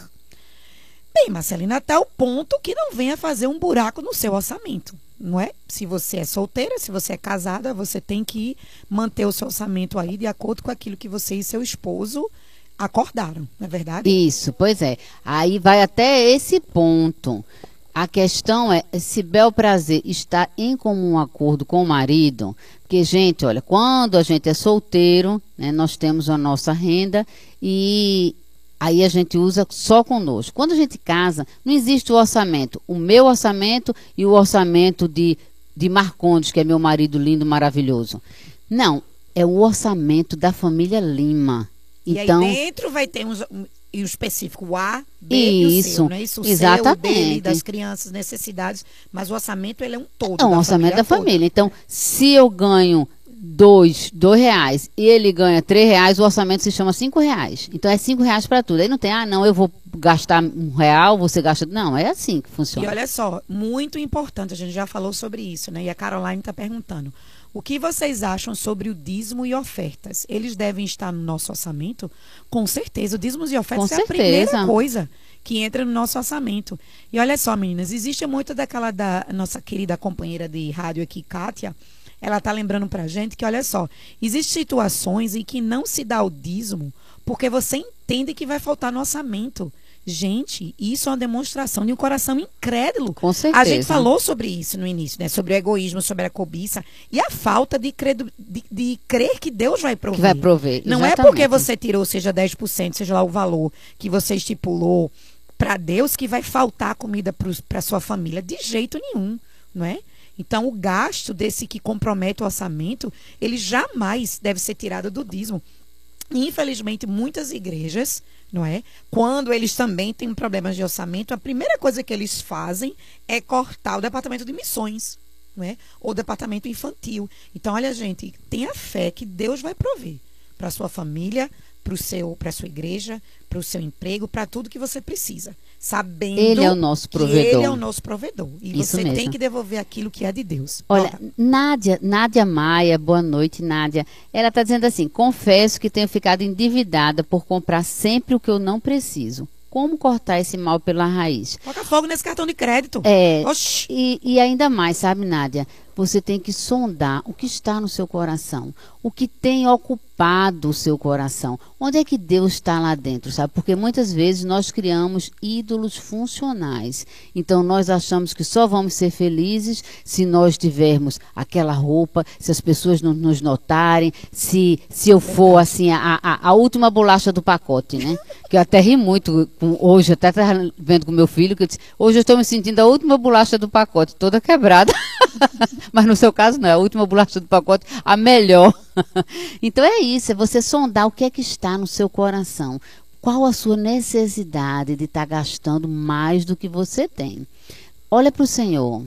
Bem, Marcelina, até o ponto que não venha fazer um buraco no seu orçamento, não é? Se você é solteira, se você é casada, você tem que manter o seu orçamento aí de acordo com aquilo que você e seu esposo acordaram, não é verdade? Isso, pois é. Aí vai até esse ponto. A questão é se bel prazer está em comum acordo com o marido. Porque, gente, olha, quando a gente é solteiro, né, nós temos a nossa renda e aí a gente usa só conosco. Quando a gente casa, não existe o orçamento. O meu orçamento e o orçamento de, de Marcondes, que é meu marido lindo, maravilhoso. Não, é o orçamento da família Lima. E Então, aí dentro vai ter uns, e o específico, o A, B e o Isso, seu, não é isso? O seu, o exatamente. dele, das crianças, necessidades, mas o orçamento ele é um todo. É um da orçamento da toda. família. Então, se eu ganho dois, dois reais e ele ganha três reais, o orçamento se chama cinco reais. Então é cinco reais para tudo. Aí não tem, ah, não, eu vou gastar um real, você gasta. Não, é assim que E funciona. olha só, muito importante, a gente já falou sobre isso, né? E a Caroline está perguntando. O que vocês acham sobre o dízimo e ofertas? Eles devem estar no nosso orçamento? Com certeza, o dízimo e ofertas Com é a primeira certeza. coisa que entra no nosso orçamento. E olha só, meninas, existe muito daquela da nossa querida companheira de rádio aqui, Kátia, ela tá lembrando pra gente que, olha só, existem situações em que não se dá o dízimo porque você entende que vai faltar no orçamento. Gente, isso é uma demonstração de um coração incrédulo. Com certeza. A gente falou sobre isso no início, né? Sobre o egoísmo, sobre a cobiça e a falta de, credo, de, de crer que Deus vai prover. Que vai prover. Não é porque você tirou, seja 10%, seja lá o valor que você estipulou para Deus que vai faltar comida para sua família. De jeito nenhum, não é? Então, o gasto desse que compromete o orçamento, ele jamais deve ser tirado do dízimo. Infelizmente, muitas igrejas, não é? Quando eles também têm problemas de orçamento, a primeira coisa que eles fazem é cortar o departamento de missões, não é? Ou o departamento infantil. Então, olha, gente, tenha fé que Deus vai prover para sua família, para o seu, para sua igreja, para o seu emprego, para tudo que você precisa, sabendo Ele é o nosso provedor. ele é o nosso provedor e Isso você tem mesmo. que devolver aquilo que é de Deus. Olha, Bora. Nádia, Nádia Maia, boa noite, Nádia. Ela está dizendo assim: confesso que tenho ficado endividada por comprar sempre o que eu não preciso. Como cortar esse mal pela raiz? Coloca fogo nesse cartão de crédito. É, Oxi. e, e ainda mais, sabe, Nádia? Você tem que sondar o que está no seu coração, o que tem ocupado o seu coração. Onde é que Deus está lá dentro, sabe? Porque muitas vezes nós criamos ídolos funcionais. Então nós achamos que só vamos ser felizes se nós tivermos aquela roupa, se as pessoas não nos notarem, se, se eu for assim a, a, a última bolacha do pacote, né? Que eu até ri muito com, hoje, eu até estava vendo com meu filho, que eu disse, hoje eu estou me sentindo a última bolacha do pacote, toda quebrada. Mas no seu caso não, é a última bolacha do pacote, a melhor. então é isso, é você sondar o que é que está no seu coração. Qual a sua necessidade de estar gastando mais do que você tem? Olha para o Senhor.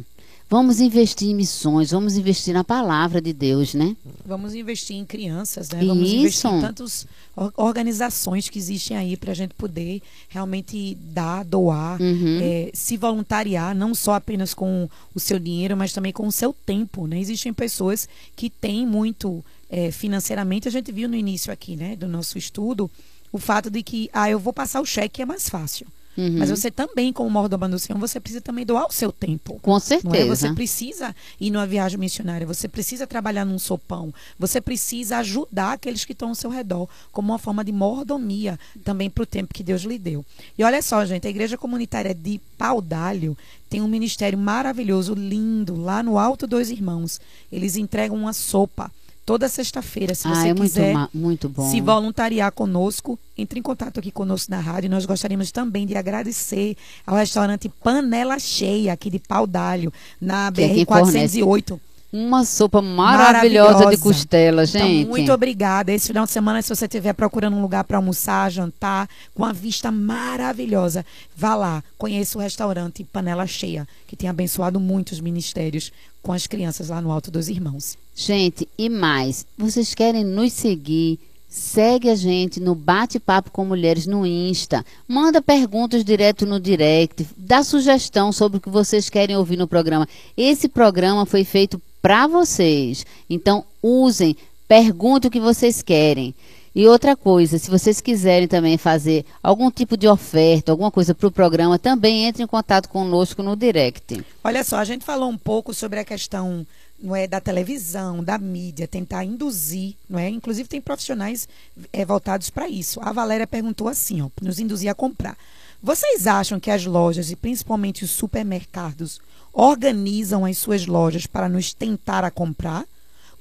Vamos investir em missões, vamos investir na palavra de Deus, né? Vamos investir em crianças, né? Vamos Isso. investir em tantas or- organizações que existem aí para a gente poder realmente dar, doar, Uhum. eh, se voluntariar, não só apenas com o seu dinheiro, mas também com o seu tempo, né? Existem pessoas que têm muito eh, financeiramente. A gente viu no início aqui, né, do nosso estudo, o fato de que, ah, eu vou passar o cheque é mais fácil. Uhum. Mas você também, como mordomo do Senhor, você precisa também doar o seu tempo. Com é? certeza. Você precisa ir numa viagem missionária, você precisa trabalhar num sopão, você precisa ajudar aqueles que estão ao seu redor, como uma forma de mordomia também para o tempo que Deus lhe deu. E olha só, gente, a Igreja Comunitária de Paudalho tem um ministério maravilhoso, lindo, lá no Alto dos Irmãos. Eles entregam uma sopa toda sexta-feira, se ah, você é muito, quiser ma- muito bom. se voluntariar conosco, entre em contato aqui conosco na rádio. Nós gostaríamos também de agradecer ao restaurante Panela Cheia, aqui de Pau d'Alho, na é quem BR-408. Uma sopa maravilhosa, de Maravilhosa. costela, gente. Então, muito obrigada. Esse final de semana, se você estiver procurando um lugar para almoçar, jantar, com uma vista maravilhosa, vá lá, conheça o restaurante Panela Cheia, que tem abençoado muitos ministérios com as crianças lá no Alto dos Irmãos. Gente, e mais, vocês querem nos seguir? Segue a gente no Bate-Papo com Mulheres no Insta. Manda perguntas direto no direct. Dá sugestão sobre o que vocês querem ouvir no programa. Esse programa foi feito para vocês. Então, usem, perguntem o que vocês querem. E outra coisa, se vocês quiserem também fazer algum tipo de oferta, alguma coisa para o programa, também entre em contato conosco no direct. Olha só, a gente falou um pouco sobre a questão não é, da televisão, da mídia, tentar induzir, não é? Inclusive tem profissionais é, voltados para isso. A Valéria perguntou assim, ó, nos induzir a comprar. Vocês acham que as lojas e principalmente os supermercados organizam as suas lojas para nos tentar a comprar?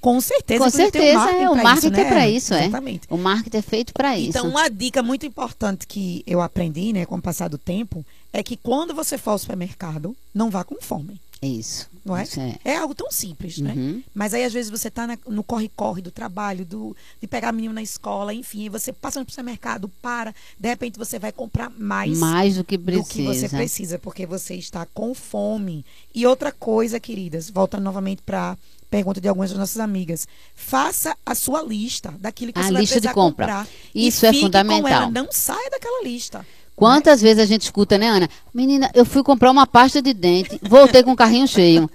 Com certeza. Com certeza, marketing é, o marketing isso, é né? para isso, é. Exatamente. O marketing é feito para isso. Então, uma dica muito importante que eu aprendi, né, com o passar do tempo, é que quando você for ao supermercado, não vá com fome. Isso. Não é? É. É algo tão simples, né? Uhum. Mas aí, às vezes, você tá no corre-corre do trabalho, do, de pegar menino na escola, enfim, você passa no supermercado, para, de repente você vai comprar mais, Mais do que do precisa. que você precisa, porque você está com fome. E outra coisa, queridas, voltando novamente para pergunta de algumas das nossas amigas. Faça a sua lista daquilo que A você vai lista de precisar compra. comprar. Isso e é fique Com fundamental. ela, não saia daquela lista. Quantas vezes a gente escuta, né, Ana? Menina, eu fui comprar uma pasta de dente, voltei com o carrinho cheio.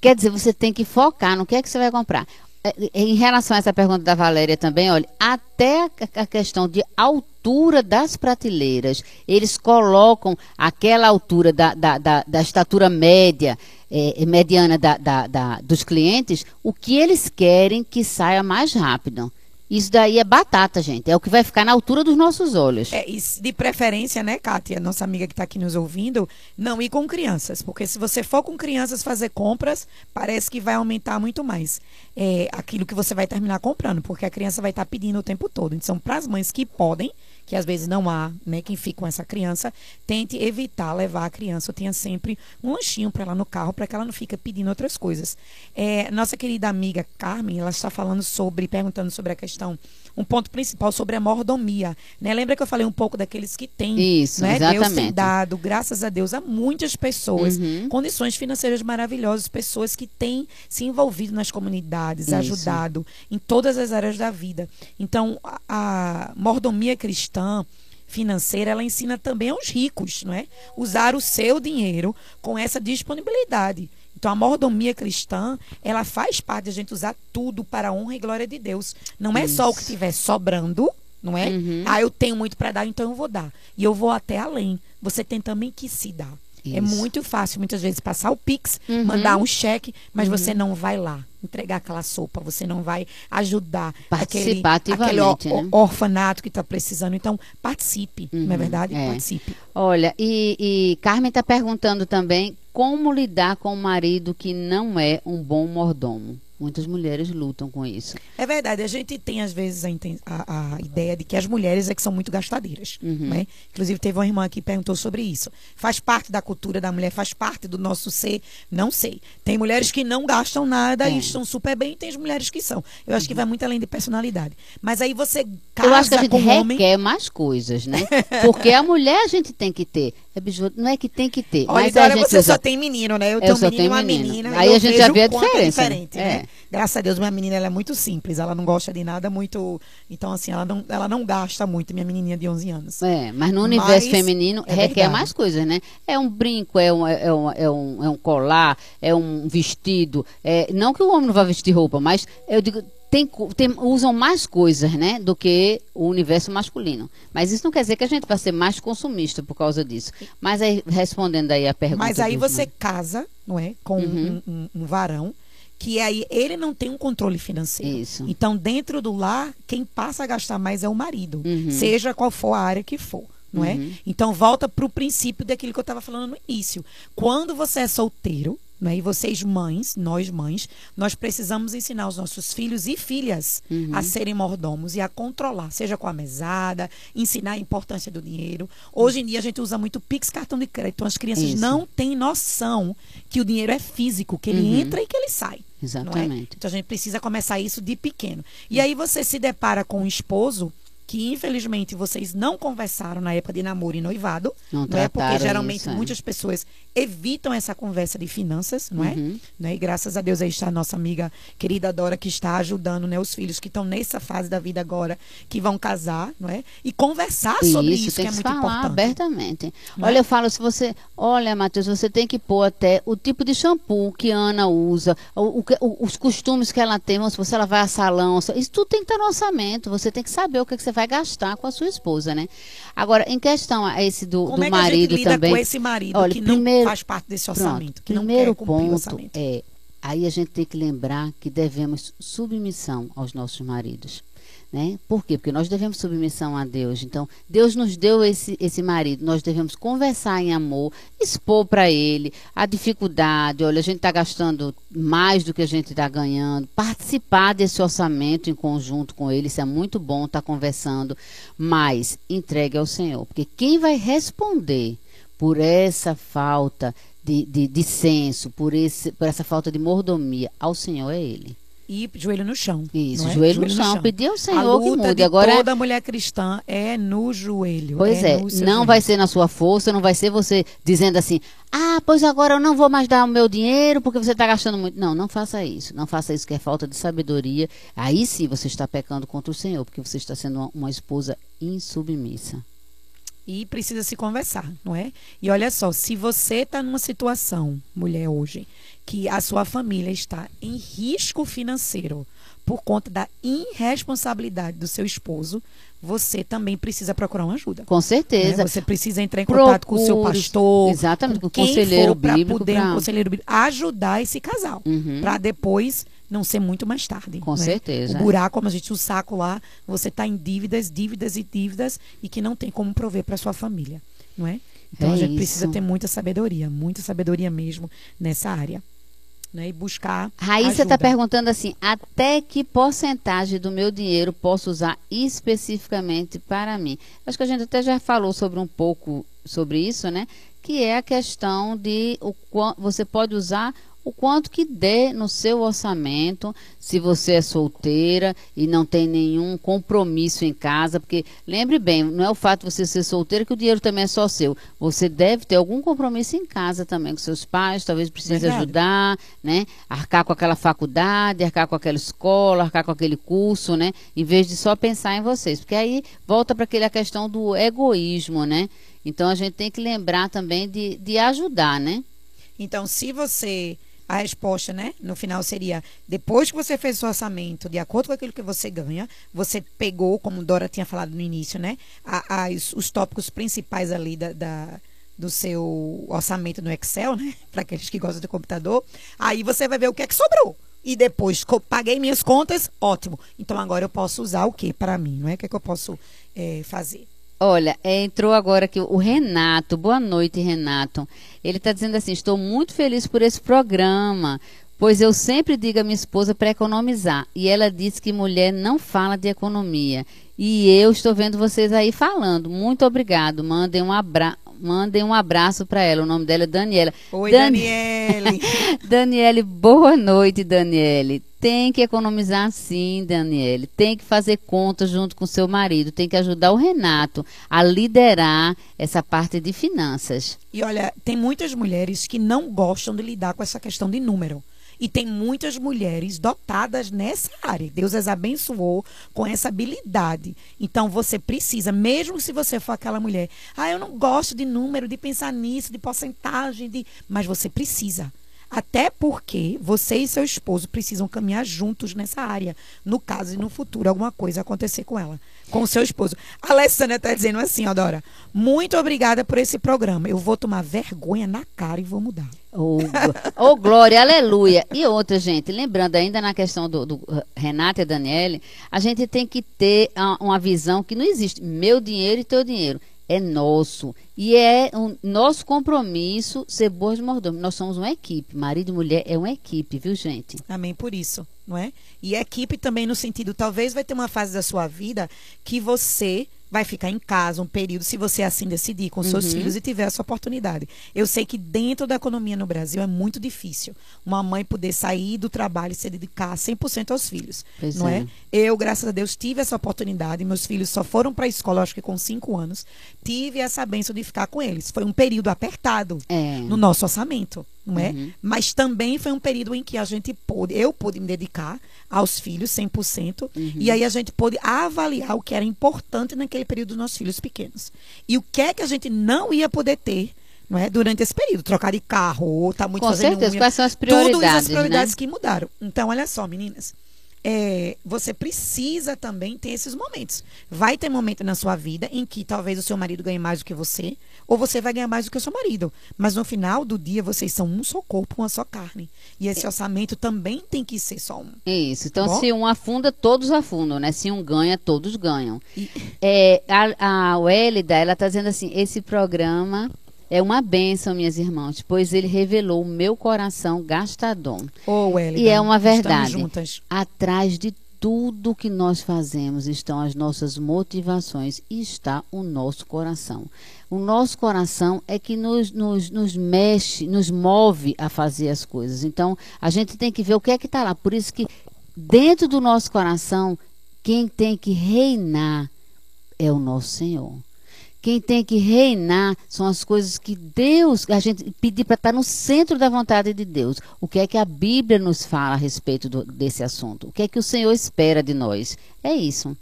Quer dizer, você tem que focar no que é que você vai comprar. É, é, Em relação a essa pergunta da Valéria também, olha, até a, questão de altura das prateleiras, eles colocam aquela altura da, da, da, da estatura média, é, mediana da, da, da- dos clientes, o que eles querem que saia mais rápido. Isso daí é batata, gente. É o que vai ficar na altura dos nossos olhos. É, de preferência, né, Kátia, nossa amiga que está aqui nos ouvindo, não ir com crianças. Porque se você for com crianças fazer compras, parece que vai aumentar muito mais é, aquilo que você vai terminar comprando. Porque a criança vai estar pedindo o tempo todo. Então, para as mães que podem, que às vezes não há, né, quem fica com essa criança, tente evitar levar a criança. Ou tenha sempre um lanchinho para ela no carro, para que ela não fique pedindo outras coisas. É, nossa querida amiga Carmen, ela está falando sobre, perguntando sobre a questão, um ponto principal sobre a mordomia. Né? Lembra que eu falei um pouco daqueles que têm, Isso, né? Deus tem dado, graças a Deus, a muitas pessoas Uhum. condições financeiras maravilhosas, pessoas que têm se envolvido nas comunidades, Isso. ajudado em todas as áreas da vida. Então, a, a mordomia cristã financeira, ela ensina também aos ricos, não é? Usar o seu dinheiro com essa disponibilidade. Então, a mordomia cristã, ela faz parte de a gente usar tudo para a honra e glória de Deus. Não é só o que Isso. estiver sobrando, não é? Uhum. Ah, eu tenho muito para dar, então eu vou dar. E eu vou até além. Você tem também que se dar. É Isso. muito fácil, muitas vezes, passar o Pix, Uhum. mandar um cheque, mas você não vai lá entregar aquela sopa, você não vai ajudar aquele, Participar aquele ó- ativamente, né? orfanato que está precisando. Então, participe, não é Uhum, verdade? é. Participe. Olha, e, e Carmen está perguntando também como lidar com o marido que não é um bom mordomo. Muitas mulheres lutam com isso. É verdade, a gente tem às vezes a, a- a ideia de que as mulheres é que são muito gastadeiras. Uhum. Né? Inclusive, teve uma irmã aqui que perguntou sobre isso. Faz parte da cultura da mulher, faz parte do nosso ser? Não sei. Tem mulheres que não gastam nada Tem. e estão super bem, e tem as mulheres que são. Eu acho que vai muito além de personalidade. Mas aí você casa Eu acho que a gente com um homem. requer mais coisas, né? Porque a mulher a gente tem que ter. É biju- não é que tem que ter, Olha, mas a olha, gente você usa- só tem menino, né? Eu Eu tenho um menino uma menino. menina. Aí a gente já vê a é diferença, né? diferente, né? Graças a Deus, minha menina ela é muito simples. Ela não gosta de nada muito. Então, assim, ela não, ela não gasta muito, minha menininha de 11 anos. É, mas no universo Mas feminino é requer verdade. mais coisas, né? É um brinco, é um, é um, é um, é um colar, é um vestido. É, não que o homem não vá vestir roupa, mas eu digo, tem, tem- usam mais coisas, né? Do que o universo masculino. Mas isso não quer dizer que a gente vai ser mais consumista por causa disso. Mas aí, respondendo aí a pergunta. Mas aí você casa, não é? Com Uhum. um, um- um varão, que aí ele não tem um controle financeiro. Isso. Então, dentro do lar, quem passa a gastar mais é o marido, Uhum. seja qual for a área que for. Não é? Uhum. Então volta para o princípio daquilo que eu estava falando no início. Quando você é solteiro, né, e vocês mães, nós mães, nós precisamos ensinar os nossos filhos e filhas Uhum. a serem mordomos e a controlar, seja com a mesada, ensinar a importância do dinheiro. Hoje em dia a gente usa muito Pix cartão de crédito. Então as crianças Isso. não têm noção que o dinheiro é físico, que ele Uhum. entra e que ele sai. É? Exatamente. Então a gente precisa começar isso de pequeno. E aí você se depara com um esposo que infelizmente vocês não conversaram na época de namoro e noivado, Não é? Porque geralmente isso, é. muitas pessoas evitam essa conversa de finanças, não é? Uhum. Né? E graças a Deus aí está a nossa amiga querida Dora que está ajudando, né, os filhos que estão nessa fase da vida agora, que vão casar, não é? E conversar sobre isso, que é que se muito falar importante. abertamente. Não Olha, é? eu falo, se você. Olha, Matheus, você tem que pôr até o tipo de shampoo que a Ana usa, o, o os costumes que ela tem, se ela vai a salão, isso tudo tem que estar no orçamento. Você tem que saber o que, que você vai gastar com a sua esposa, né? Agora, em questão a esse do, Como do é que a gente marido lida também. com esse marido Olha, que primeiro- não faz parte desse Pronto, orçamento, não primeiro ponto é aí a gente tem que lembrar que devemos submissão aos nossos maridos. Né? Por quê? Porque nós devemos submissão a Deus. Então, Deus nos deu esse, esse marido. Nós devemos conversar em amor, expor para ele a dificuldade. Olha, a gente está gastando mais do que a gente está ganhando. Participar desse orçamento em conjunto com ele. Isso é muito bom estar conversando. Mas entregue ao Senhor. Porque quem vai responder por essa falta de, de, de senso, por, esse, por essa falta de mordomia ao Senhor é ele. E joelho no chão. Isso, é? joelho, no chão. Pedir ao A Senhor que luta mude. de Agora, toda mulher cristã é no joelho. Pois é, seu não joelho. vai ser na sua força, não vai ser você dizendo assim, ah, pois agora eu não vou mais dar o meu dinheiro porque você está gastando muito. Não, não faça isso. Não faça isso que é falta de sabedoria. Aí sim você está pecando contra o Senhor, porque você está sendo uma, uma esposa insubmissa. E precisa se conversar, não é? E olha só, se você está numa situação, mulher, hoje, que a sua família está em risco financeiro por conta da irresponsabilidade do seu esposo, você também precisa procurar uma ajuda. Com né? certeza. Você precisa entrar em contato com o seu Procure- pastor, Exatamente, com o conselheiro bíblico. poder pra- um conselheiro bíblico ajudar esse casal, Uhum. para depois não ser muito mais tarde. Com né? certeza. O buraco, como a gente, o saco lá, você está em dívidas, dívidas e dívidas e que não tem como prover para sua família, não é? Então É a gente precisa isso. ter muita sabedoria, muita sabedoria mesmo nessa área, né? E buscar Raíssa está perguntando assim: até que porcentagem do meu dinheiro posso usar especificamente para mim? Acho que a gente até já falou sobre um pouco sobre isso, né? Que é a questão de o você pode usar o quanto que der no seu orçamento, se você é solteira e não tem nenhum compromisso em casa, porque lembre bem, não é o fato de você ser solteira que o dinheiro também é só seu. Você deve ter algum compromisso em casa também com seus pais, talvez precise Verdade. ajudar, né? Arcar com aquela faculdade, arcar com aquela escola, arcar com aquele curso, né? Em vez de só pensar em vocês, porque aí volta para aquela questão do egoísmo, né? Então a gente tem que lembrar também de, de ajudar, né? Então, se você. A resposta, né? No final seria: depois que você fez o seu orçamento, de acordo com aquilo que você ganha, você pegou, como Dora tinha falado no início, né? a- as- os tópicos principais ali da, da- do seu orçamento no Excel, né? Para aqueles que gostam de computador. Aí você vai ver o que é que sobrou. E depois, paguei minhas contas, ótimo. Então agora eu posso usar o que para mim, não é? O que, é que eu posso eh, fazer? Olha, é, entrou agora aqui o Renato. Boa noite, Renato. Ele está dizendo assim: estou muito feliz por esse programa, pois eu sempre digo à minha esposa para economizar. E ela disse que mulher não fala de economia. E eu estou vendo vocês aí falando. Muito obrigado. Mandem um, abra... Mandem um abraço para ela. O nome dela é Daniela. Oi, Dani- Daniele. Daniele, boa noite, Daniele. Tem que economizar sim, Daniele. Tem que fazer contas junto com seu marido. Tem que ajudar o Renato a liderar essa parte de finanças. E olha, tem muitas mulheres que não gostam de lidar com essa questão de número. E tem muitas mulheres dotadas nessa área. Deus as abençoou com essa habilidade. Então você precisa, mesmo se você for aquela mulher, ah, eu não gosto de número, de pensar nisso, de porcentagem, de. Mas você precisa. Até porque você e seu esposo precisam caminhar juntos nessa área. No caso e no futuro, alguma coisa acontecer com ela, com o seu esposo. A Alessandra está dizendo assim, ó, Dora, muito obrigada por esse programa. Eu vou tomar vergonha na cara e vou mudar. Ô, glo- ô, glória, aleluia. E outra, gente, lembrando ainda na questão do, do uh, Renato e Daniele, a gente tem que ter ah, uma visão que não existe meu dinheiro e teu dinheiro. É nosso. E é o nosso compromisso ser boas mordomos. Nós somos uma equipe. Marido e mulher é uma equipe, viu, gente? Amém por isso, não é? E equipe também no sentido, talvez vai ter uma fase da sua vida que você vai ficar em casa um período, se você assim decidir, com seus Uhum. filhos e tiver essa oportunidade. Eu sei que dentro da economia no Brasil é muito difícil uma mãe poder sair do trabalho e se dedicar 100% aos filhos, Pois não é. é. Eu, graças a Deus, tive essa oportunidade. Meus filhos só foram para a escola, acho que com cinco anos. Tive essa bênção de ficar com eles. Foi um período apertado É. no nosso orçamento, não é? Uhum. Mas também foi um período em que a gente pôde, eu pude me dedicar aos filhos 100%, Uhum. e aí a gente pôde avaliar o que era importante naquele período dos nossos filhos pequenos. E o que é que a gente não ia poder ter, não é? Durante esse período, trocar de carro, ou tá muito Com fazendo certeza. unha, Quais são as tudo isso as prioridades, prioridades né? que mudaram. Então, olha só, meninas. É, você precisa também ter esses momentos. Vai ter momento na sua vida em que talvez o seu marido ganhe mais do que você, ou você vai ganhar mais do que o seu marido. Mas no final do dia, vocês são um só corpo, uma só carne. E esse orçamento também tem que ser só um. Isso. Então, Bom. se um afunda, todos afundam, né? Se um ganha, todos ganham. E- É, a, a Wélida, ela está dizendo assim, esse programa é uma bênção, minhas irmãs, pois ele revelou o meu coração gastador. Ô, Wélida, E é uma verdade. juntas. Atrás de tudo que nós fazemos estão as nossas motivações e está o nosso coração. O nosso coração é que nos, nos, nos mexe, nos move a fazer as coisas. Então, a gente tem que ver o que é que está lá. Por isso que dentro do nosso coração, quem tem que reinar é o nosso Senhor. Quem tem que reinar são as coisas que Deus, a gente pedir para estar no centro da vontade de Deus. O que é que a Bíblia nos fala a respeito do, desse assunto? O que é que o Senhor espera de nós? É isso.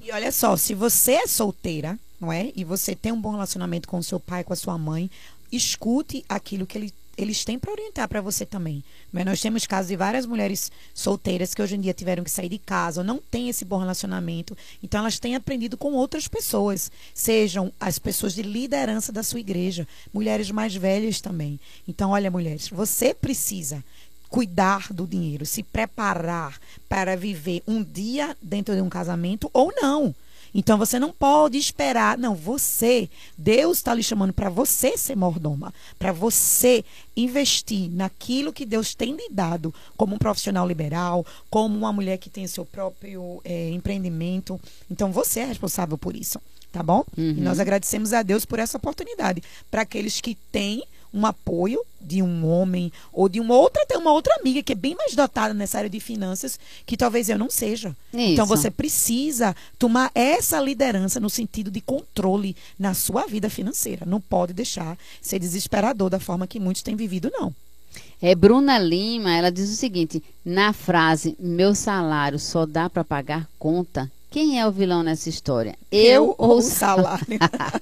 E olha só, se você é solteira, não é? E você tem um bom relacionamento com o seu pai, com a sua mãe, escute aquilo que ele eles têm para orientar para você também. Mas nós temos casos de várias mulheres solteiras que hoje em dia tiveram que sair de casa, não têm esse bom relacionamento, então elas têm aprendido com outras pessoas, sejam as pessoas de liderança da sua igreja, mulheres mais velhas também. Então, olha, mulheres, você precisa cuidar do dinheiro, se preparar para viver um dia dentro de um casamento ou não. Então você não pode esperar, não, você, Deus está lhe chamando para você ser mordoma, para você investir naquilo que Deus tem lhe dado como um profissional liberal, como uma mulher que tem seu próprio é, empreendimento. Então você é responsável por isso, tá bom? Uhum. E nós agradecemos a Deus por essa oportunidade. Para aqueles que têm um apoio de um homem ou de uma outra, uma outra amiga que é bem mais dotada nessa área de finanças, que talvez eu não seja. Então, Isso. Então você precisa tomar essa liderança no sentido de controle na sua vida financeira. Não pode deixar ser desesperador da forma que muitos têm vivido, não. É Bruna Lima, ela diz o seguinte: na frase meu salário só dá para pagar conta, quem é o vilão nessa história? Eu, Eu ou o salário?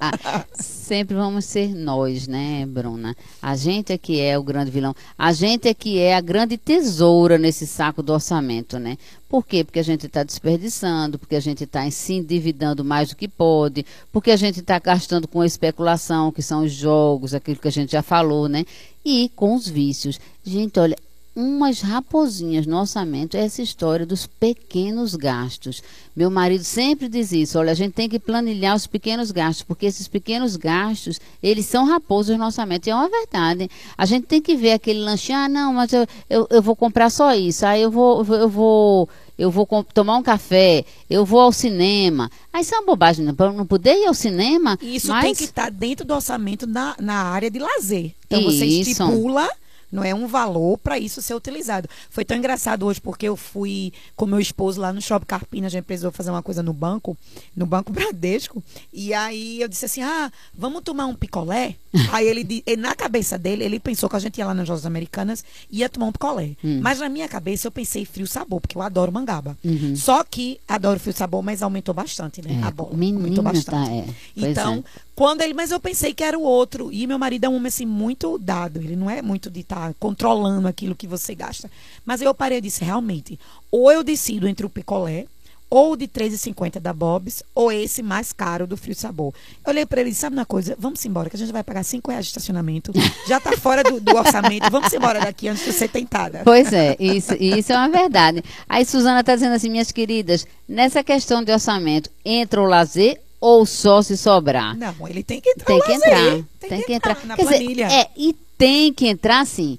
Sempre vamos ser nós, né, Bruna? A gente é que é o grande vilão. A gente é que é a grande tesoura nesse saco do orçamento, né? Por quê? Porque a gente está desperdiçando, porque a gente está se endividando mais do que pode, porque a gente está gastando com especulação, que são os jogos, aquilo que a gente já falou, né? E com os vícios. Gente, olha, umas raposinhas no orçamento é essa história dos pequenos gastos. Meu marido sempre diz isso, olha, a gente tem que planilhar os pequenos gastos, porque esses pequenos gastos, eles são raposos no orçamento. E é uma verdade. A gente tem que ver aquele lanchinho, ah, não, mas eu, eu, eu vou comprar só isso, aí eu vou, eu vou, eu vou tomar um café, eu vou ao cinema. Aí isso é uma bobagem, não, não poder ir ao cinema. Isso mas... tem que estar dentro do orçamento na, na área de lazer. Então isso. você estipula não é um valor para isso ser utilizado. Foi tão engraçado hoje porque eu fui com meu esposo lá no Shopping Carpina, a gente precisou fazer uma coisa no banco, no Banco Bradesco, e aí eu disse assim: "Ah, vamos tomar um picolé?" aí ele, na cabeça dele, ele pensou que a gente ia lá nas lojas americanas e ia tomar um picolé. Hum. Mas na minha cabeça eu pensei frio sabor, porque eu adoro mangaba. Uhum. Só que adoro frio sabor, mas aumentou bastante, né? É, a bola. aumentou bastante. Tá, é. Então, é. Quando ele, mas eu pensei que era o outro, e meu marido é um homem assim muito dado, ele não é muito de estar tá controlando aquilo que você gasta. Mas eu parei e disse, realmente, ou eu decido entre o picolé, ou de 3,50 da Bob's, ou esse mais caro do Frio Sabor. Eu olhei para ele e disse, sabe uma coisa? Vamos embora, que a gente vai pagar 5 reais de estacionamento. Já está fora do, do, orçamento. Vamos embora daqui antes de ser tentada. Pois é, isso, isso é uma verdade. Aí Suzana está dizendo assim, minhas queridas, nessa questão de orçamento, entra o lazer ou só se sobrar? Não, ele tem que entrar. Tem que entrar. Tem, tem que, que entrar, entrar. na Quer planilha. Dizer, é, e tem que entrar sim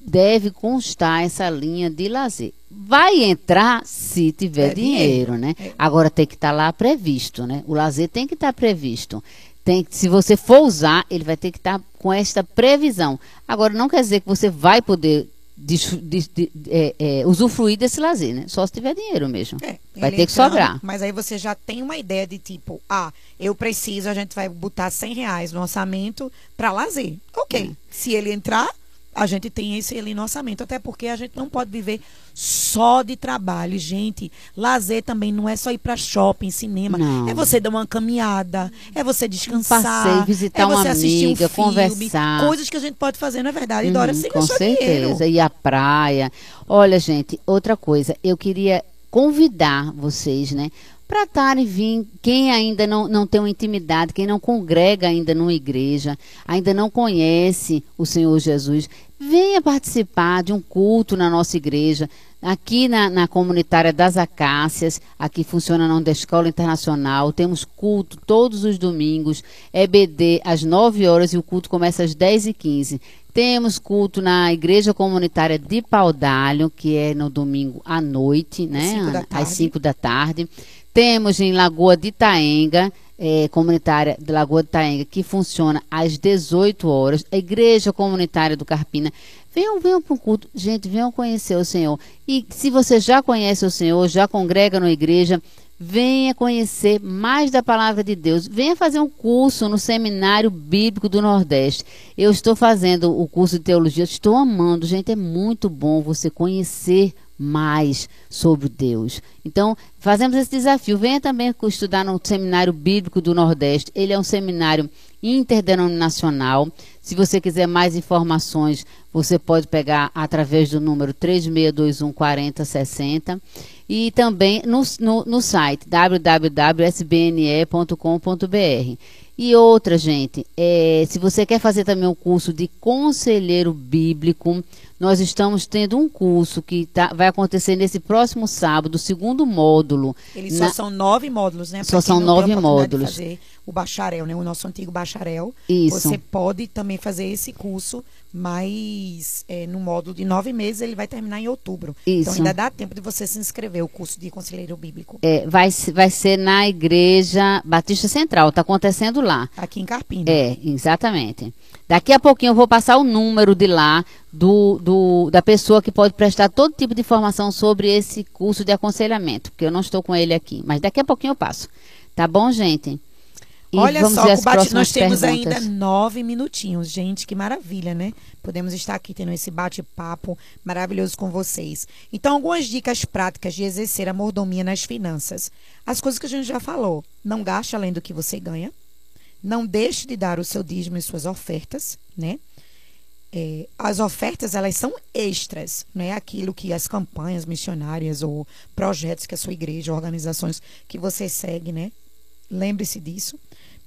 deve constar essa linha de lazer. Vai entrar se tiver é dinheiro, dinheiro, né? É. Agora tem que estar tá lá previsto, né? O lazer tem que estar tá previsto. Tem, se você for usar, ele vai ter que estar tá com esta previsão. Agora, não quer dizer que você vai poder de, de, é, é, usufruir desse lazer, né? Só se tiver dinheiro mesmo. É, vai ter que sobrar. Mas aí você já tem uma ideia de tipo, ah, eu preciso, a gente vai botar 100 reais no orçamento para lazer. Ok. É. Se ele entrar, a gente tem esse ali no orçamento, até porque a gente não pode viver só de trabalho, gente. Lazer também não é só ir para shopping, cinema. Não. É você dar uma caminhada, é você descansar, um passeio, visitar é você uma assistir amiga, um filme, conversar. Coisas que a gente pode fazer, na é verdade, uhum, Dora, sem Com certeza, ir à praia. Olha, gente, outra coisa, eu queria convidar vocês, né, para estarem vindo, quem ainda não, não tem uma intimidade, quem não congrega ainda numa igreja, ainda não conhece o Senhor Jesus, venha participar de um culto na nossa igreja. Aqui na, na comunitária das Acácias, aqui funciona na da Escola Internacional, temos culto todos os domingos, EBD às 9 horas e o culto começa às 10 e 15 temos culto na Igreja Comunitária de Paudalho, que é no domingo à noite, né? Cinco às 5 da tarde. Temos em Lagoa de Itaenga, é, comunitária de Lagoa de Itaenga, que funciona às 18 horas. A Igreja Comunitária do Carpina. Venham, venham para o culto. Gente, venham conhecer o Senhor. E se você já conhece o Senhor, já congrega na igreja, venha conhecer mais da palavra de Deus. Venha fazer um curso no Seminário Bíblico do Nordeste. Eu estou fazendo o curso de teologia, estou amando. Gente, é muito bom você conhecer mais sobre Deus. Então, fazemos esse desafio. Venha também estudar no Seminário Bíblico do Nordeste. Ele é um seminário interdenominacional. Se você quiser mais informações, você pode pegar através do número 3621 4060 e também no, no, no site www.sbne.com.br. E outra, gente, é, se você quer fazer também um curso de conselheiro bíblico, nós estamos tendo um curso que tá, vai acontecer nesse próximo sábado, segundo módulo. Eles na... só são nove módulos, né? Só são nove módulos. fazer o bacharel, né? O nosso antigo bacharel. Isso. Você pode também fazer esse curso, mas é, no módulo de nove meses ele vai terminar em outubro. Então, Isso. Então ainda dá tempo de você se inscrever o curso de conselheiro bíblico. É, vai, vai ser na Igreja Batista Central, está acontecendo lá. Aqui em Carpina. É, exatamente. Daqui a pouquinho eu vou passar o número de lá do, do, da pessoa que pode prestar todo tipo de informação sobre esse curso de aconselhamento, porque eu não estou com ele aqui. Mas daqui a pouquinho eu passo. Tá bom, gente? E Olha só, bate, nós temos perguntas. ainda nove minutinhos. Gente, que maravilha, né? Podemos estar aqui tendo esse bate-papo maravilhoso com vocês. Então, algumas dicas práticas de exercer a mordomia nas finanças. As coisas que a gente já falou. Não gaste além do que você ganha. Não deixe de dar o seu dízimo e suas ofertas, né? É, as ofertas elas são extras, não é aquilo que as campanhas missionárias ou projetos que a sua igreja, organizações que você segue, né? Lembre-se disso.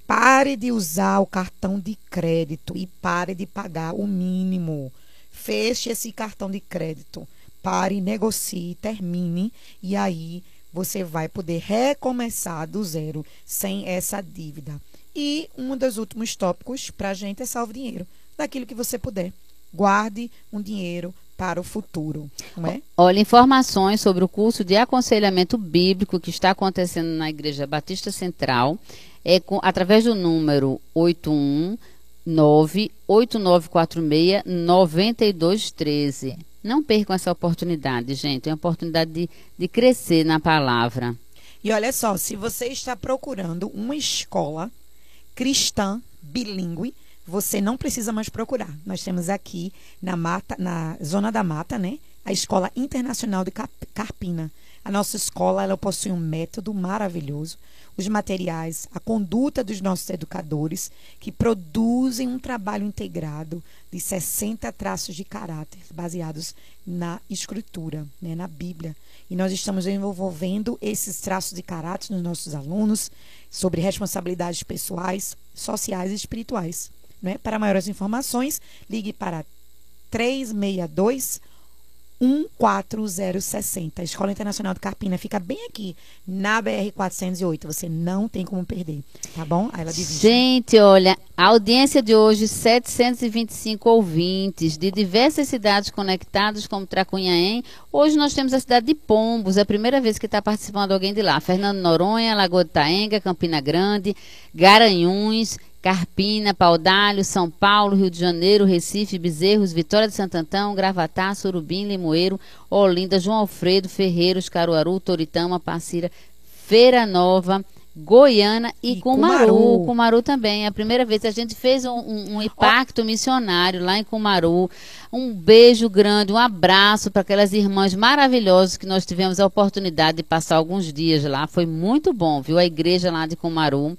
Pare de usar o cartão de crédito e pare de pagar o mínimo. Feche esse cartão de crédito. Pare, negocie, termine e aí você vai poder recomeçar do zero sem essa dívida. E um dos últimos tópicos para a gente é salve dinheiro. Daquilo que você puder. Guarde um dinheiro para o futuro, não é? Olha, informações sobre o curso de aconselhamento bíblico que está acontecendo na Igreja Batista Central é com, através do número 819-8946-9213. Não percam essa oportunidade, gente. É uma oportunidade de, de crescer na palavra. E olha só, se você está procurando uma escola cristã bilíngue, você não precisa mais procurar. Nós temos aqui na mata, na zona da mata, né, a Escola Internacional de Carpina. A nossa escola ela possui um método maravilhoso, os materiais, a conduta dos nossos educadores, que produzem um trabalho integrado de 60 traços de caráter baseados na escritura, né, na Bíblia. E nós estamos desenvolvendo esses traços de caráter nos nossos alunos sobre responsabilidades pessoais, sociais e espirituais. Né? Para maiores informações, ligue para 362 14060. A Escola Internacional de Carpina fica bem aqui, na BR 408. Você não tem como perder, tá bom? Aí ela divide. Gente, olha, a audiência de hoje, 725 ouvintes de diversas cidades conectadas, como Tracunhaém. Hoje nós temos a cidade de Pombos, é a primeira vez que está participando alguém de lá. Fernando Noronha, Lagoa de Taenga, Campina Grande, Garanhuns, Carpina, Paudalho, São Paulo, Rio de Janeiro, Recife, Bezerros, Vitória de Santo Antão, Gravatá, Surubim, Limoeiro, Olinda, João Alfredo, Ferreiros, Caruaru, Toritama, Passira, Feira Nova, Goiânia e, e Cumaru. Cumaru. Cumaru também. É a primeira vez a gente fez um, um, um impacto oh. missionário lá em Cumaru. Um beijo grande, um abraço para aquelas irmãs maravilhosas que nós tivemos a oportunidade de passar alguns dias lá. Foi muito bom, viu? A igreja lá de Cumaru.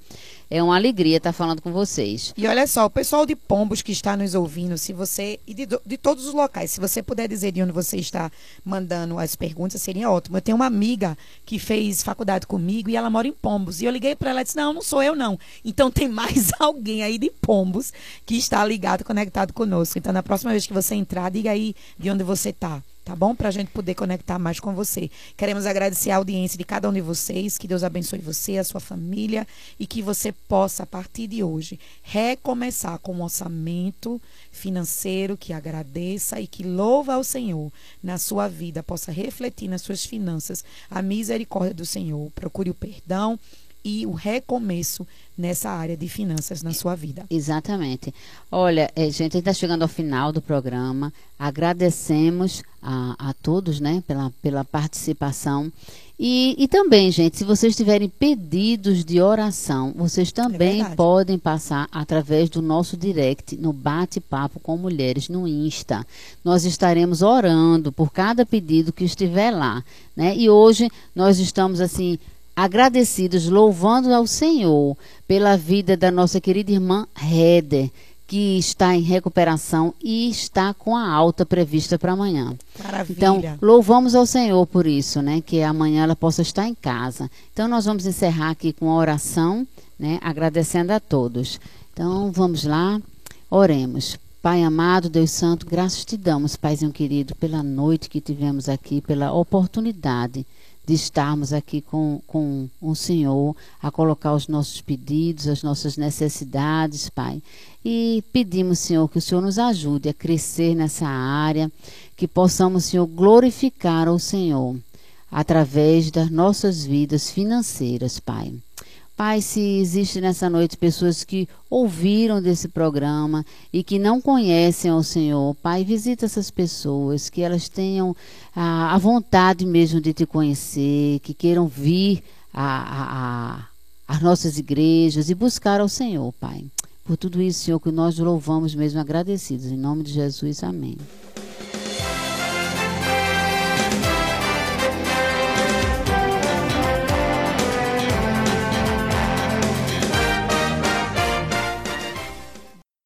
É uma alegria estar falando com vocês. E olha só, o pessoal de Pombos que está nos ouvindo, se você. E de, de todos os locais, se você puder dizer de onde você está mandando as perguntas, seria ótimo. Eu tenho uma amiga que fez faculdade comigo e ela mora em Pombos. E eu liguei para ela e disse: Não, não sou eu, não. Então tem mais alguém aí de Pombos que está ligado, conectado conosco. Então, na próxima vez que você entrar, diga aí de onde você está tá bom? Para a gente poder conectar mais com você. Queremos agradecer a audiência de cada um de vocês, que Deus abençoe você, a sua família e que você possa, a partir de hoje, recomeçar com um orçamento financeiro que agradeça e que louva ao Senhor na sua vida, possa refletir nas suas finanças a misericórdia do Senhor. Procure o perdão e o recomeço nessa área de finanças na sua vida. Exatamente. Olha, é, gente, está chegando ao final do programa. Agradecemos a, a todos, né, pela, pela participação. E, e também, gente, se vocês tiverem pedidos de oração, vocês também é podem passar através do nosso direct no Bate-Papo com Mulheres no Insta. Nós estaremos orando por cada pedido que estiver lá, né? E hoje nós estamos assim agradecidos, louvando ao Senhor pela vida da nossa querida irmã Heder, que está em recuperação e está com a alta prevista para amanhã. Maravilha. Então, louvamos ao Senhor por isso, né? Que amanhã ela possa estar em casa. Então, nós vamos encerrar aqui com a oração, né? Agradecendo a todos. Então, vamos lá, oremos. Pai amado, Deus Santo, graças te damos, Paizinho querido, pela noite que tivemos aqui, pela oportunidade de estarmos aqui com, com o Senhor, a colocar os nossos pedidos, as nossas necessidades, Pai. E pedimos, Senhor, que o Senhor nos ajude a crescer nessa área, que possamos, Senhor, glorificar o Senhor através das nossas vidas financeiras, Pai. Pai, se existe nessa noite pessoas que ouviram desse programa e que não conhecem o Senhor, Pai, visita essas pessoas, que elas tenham a, a vontade mesmo de te conhecer, que queiram vir às nossas igrejas e buscar ao Senhor, Pai. Por tudo isso, Senhor, que nós louvamos mesmo agradecidos. Em nome de Jesus, amém.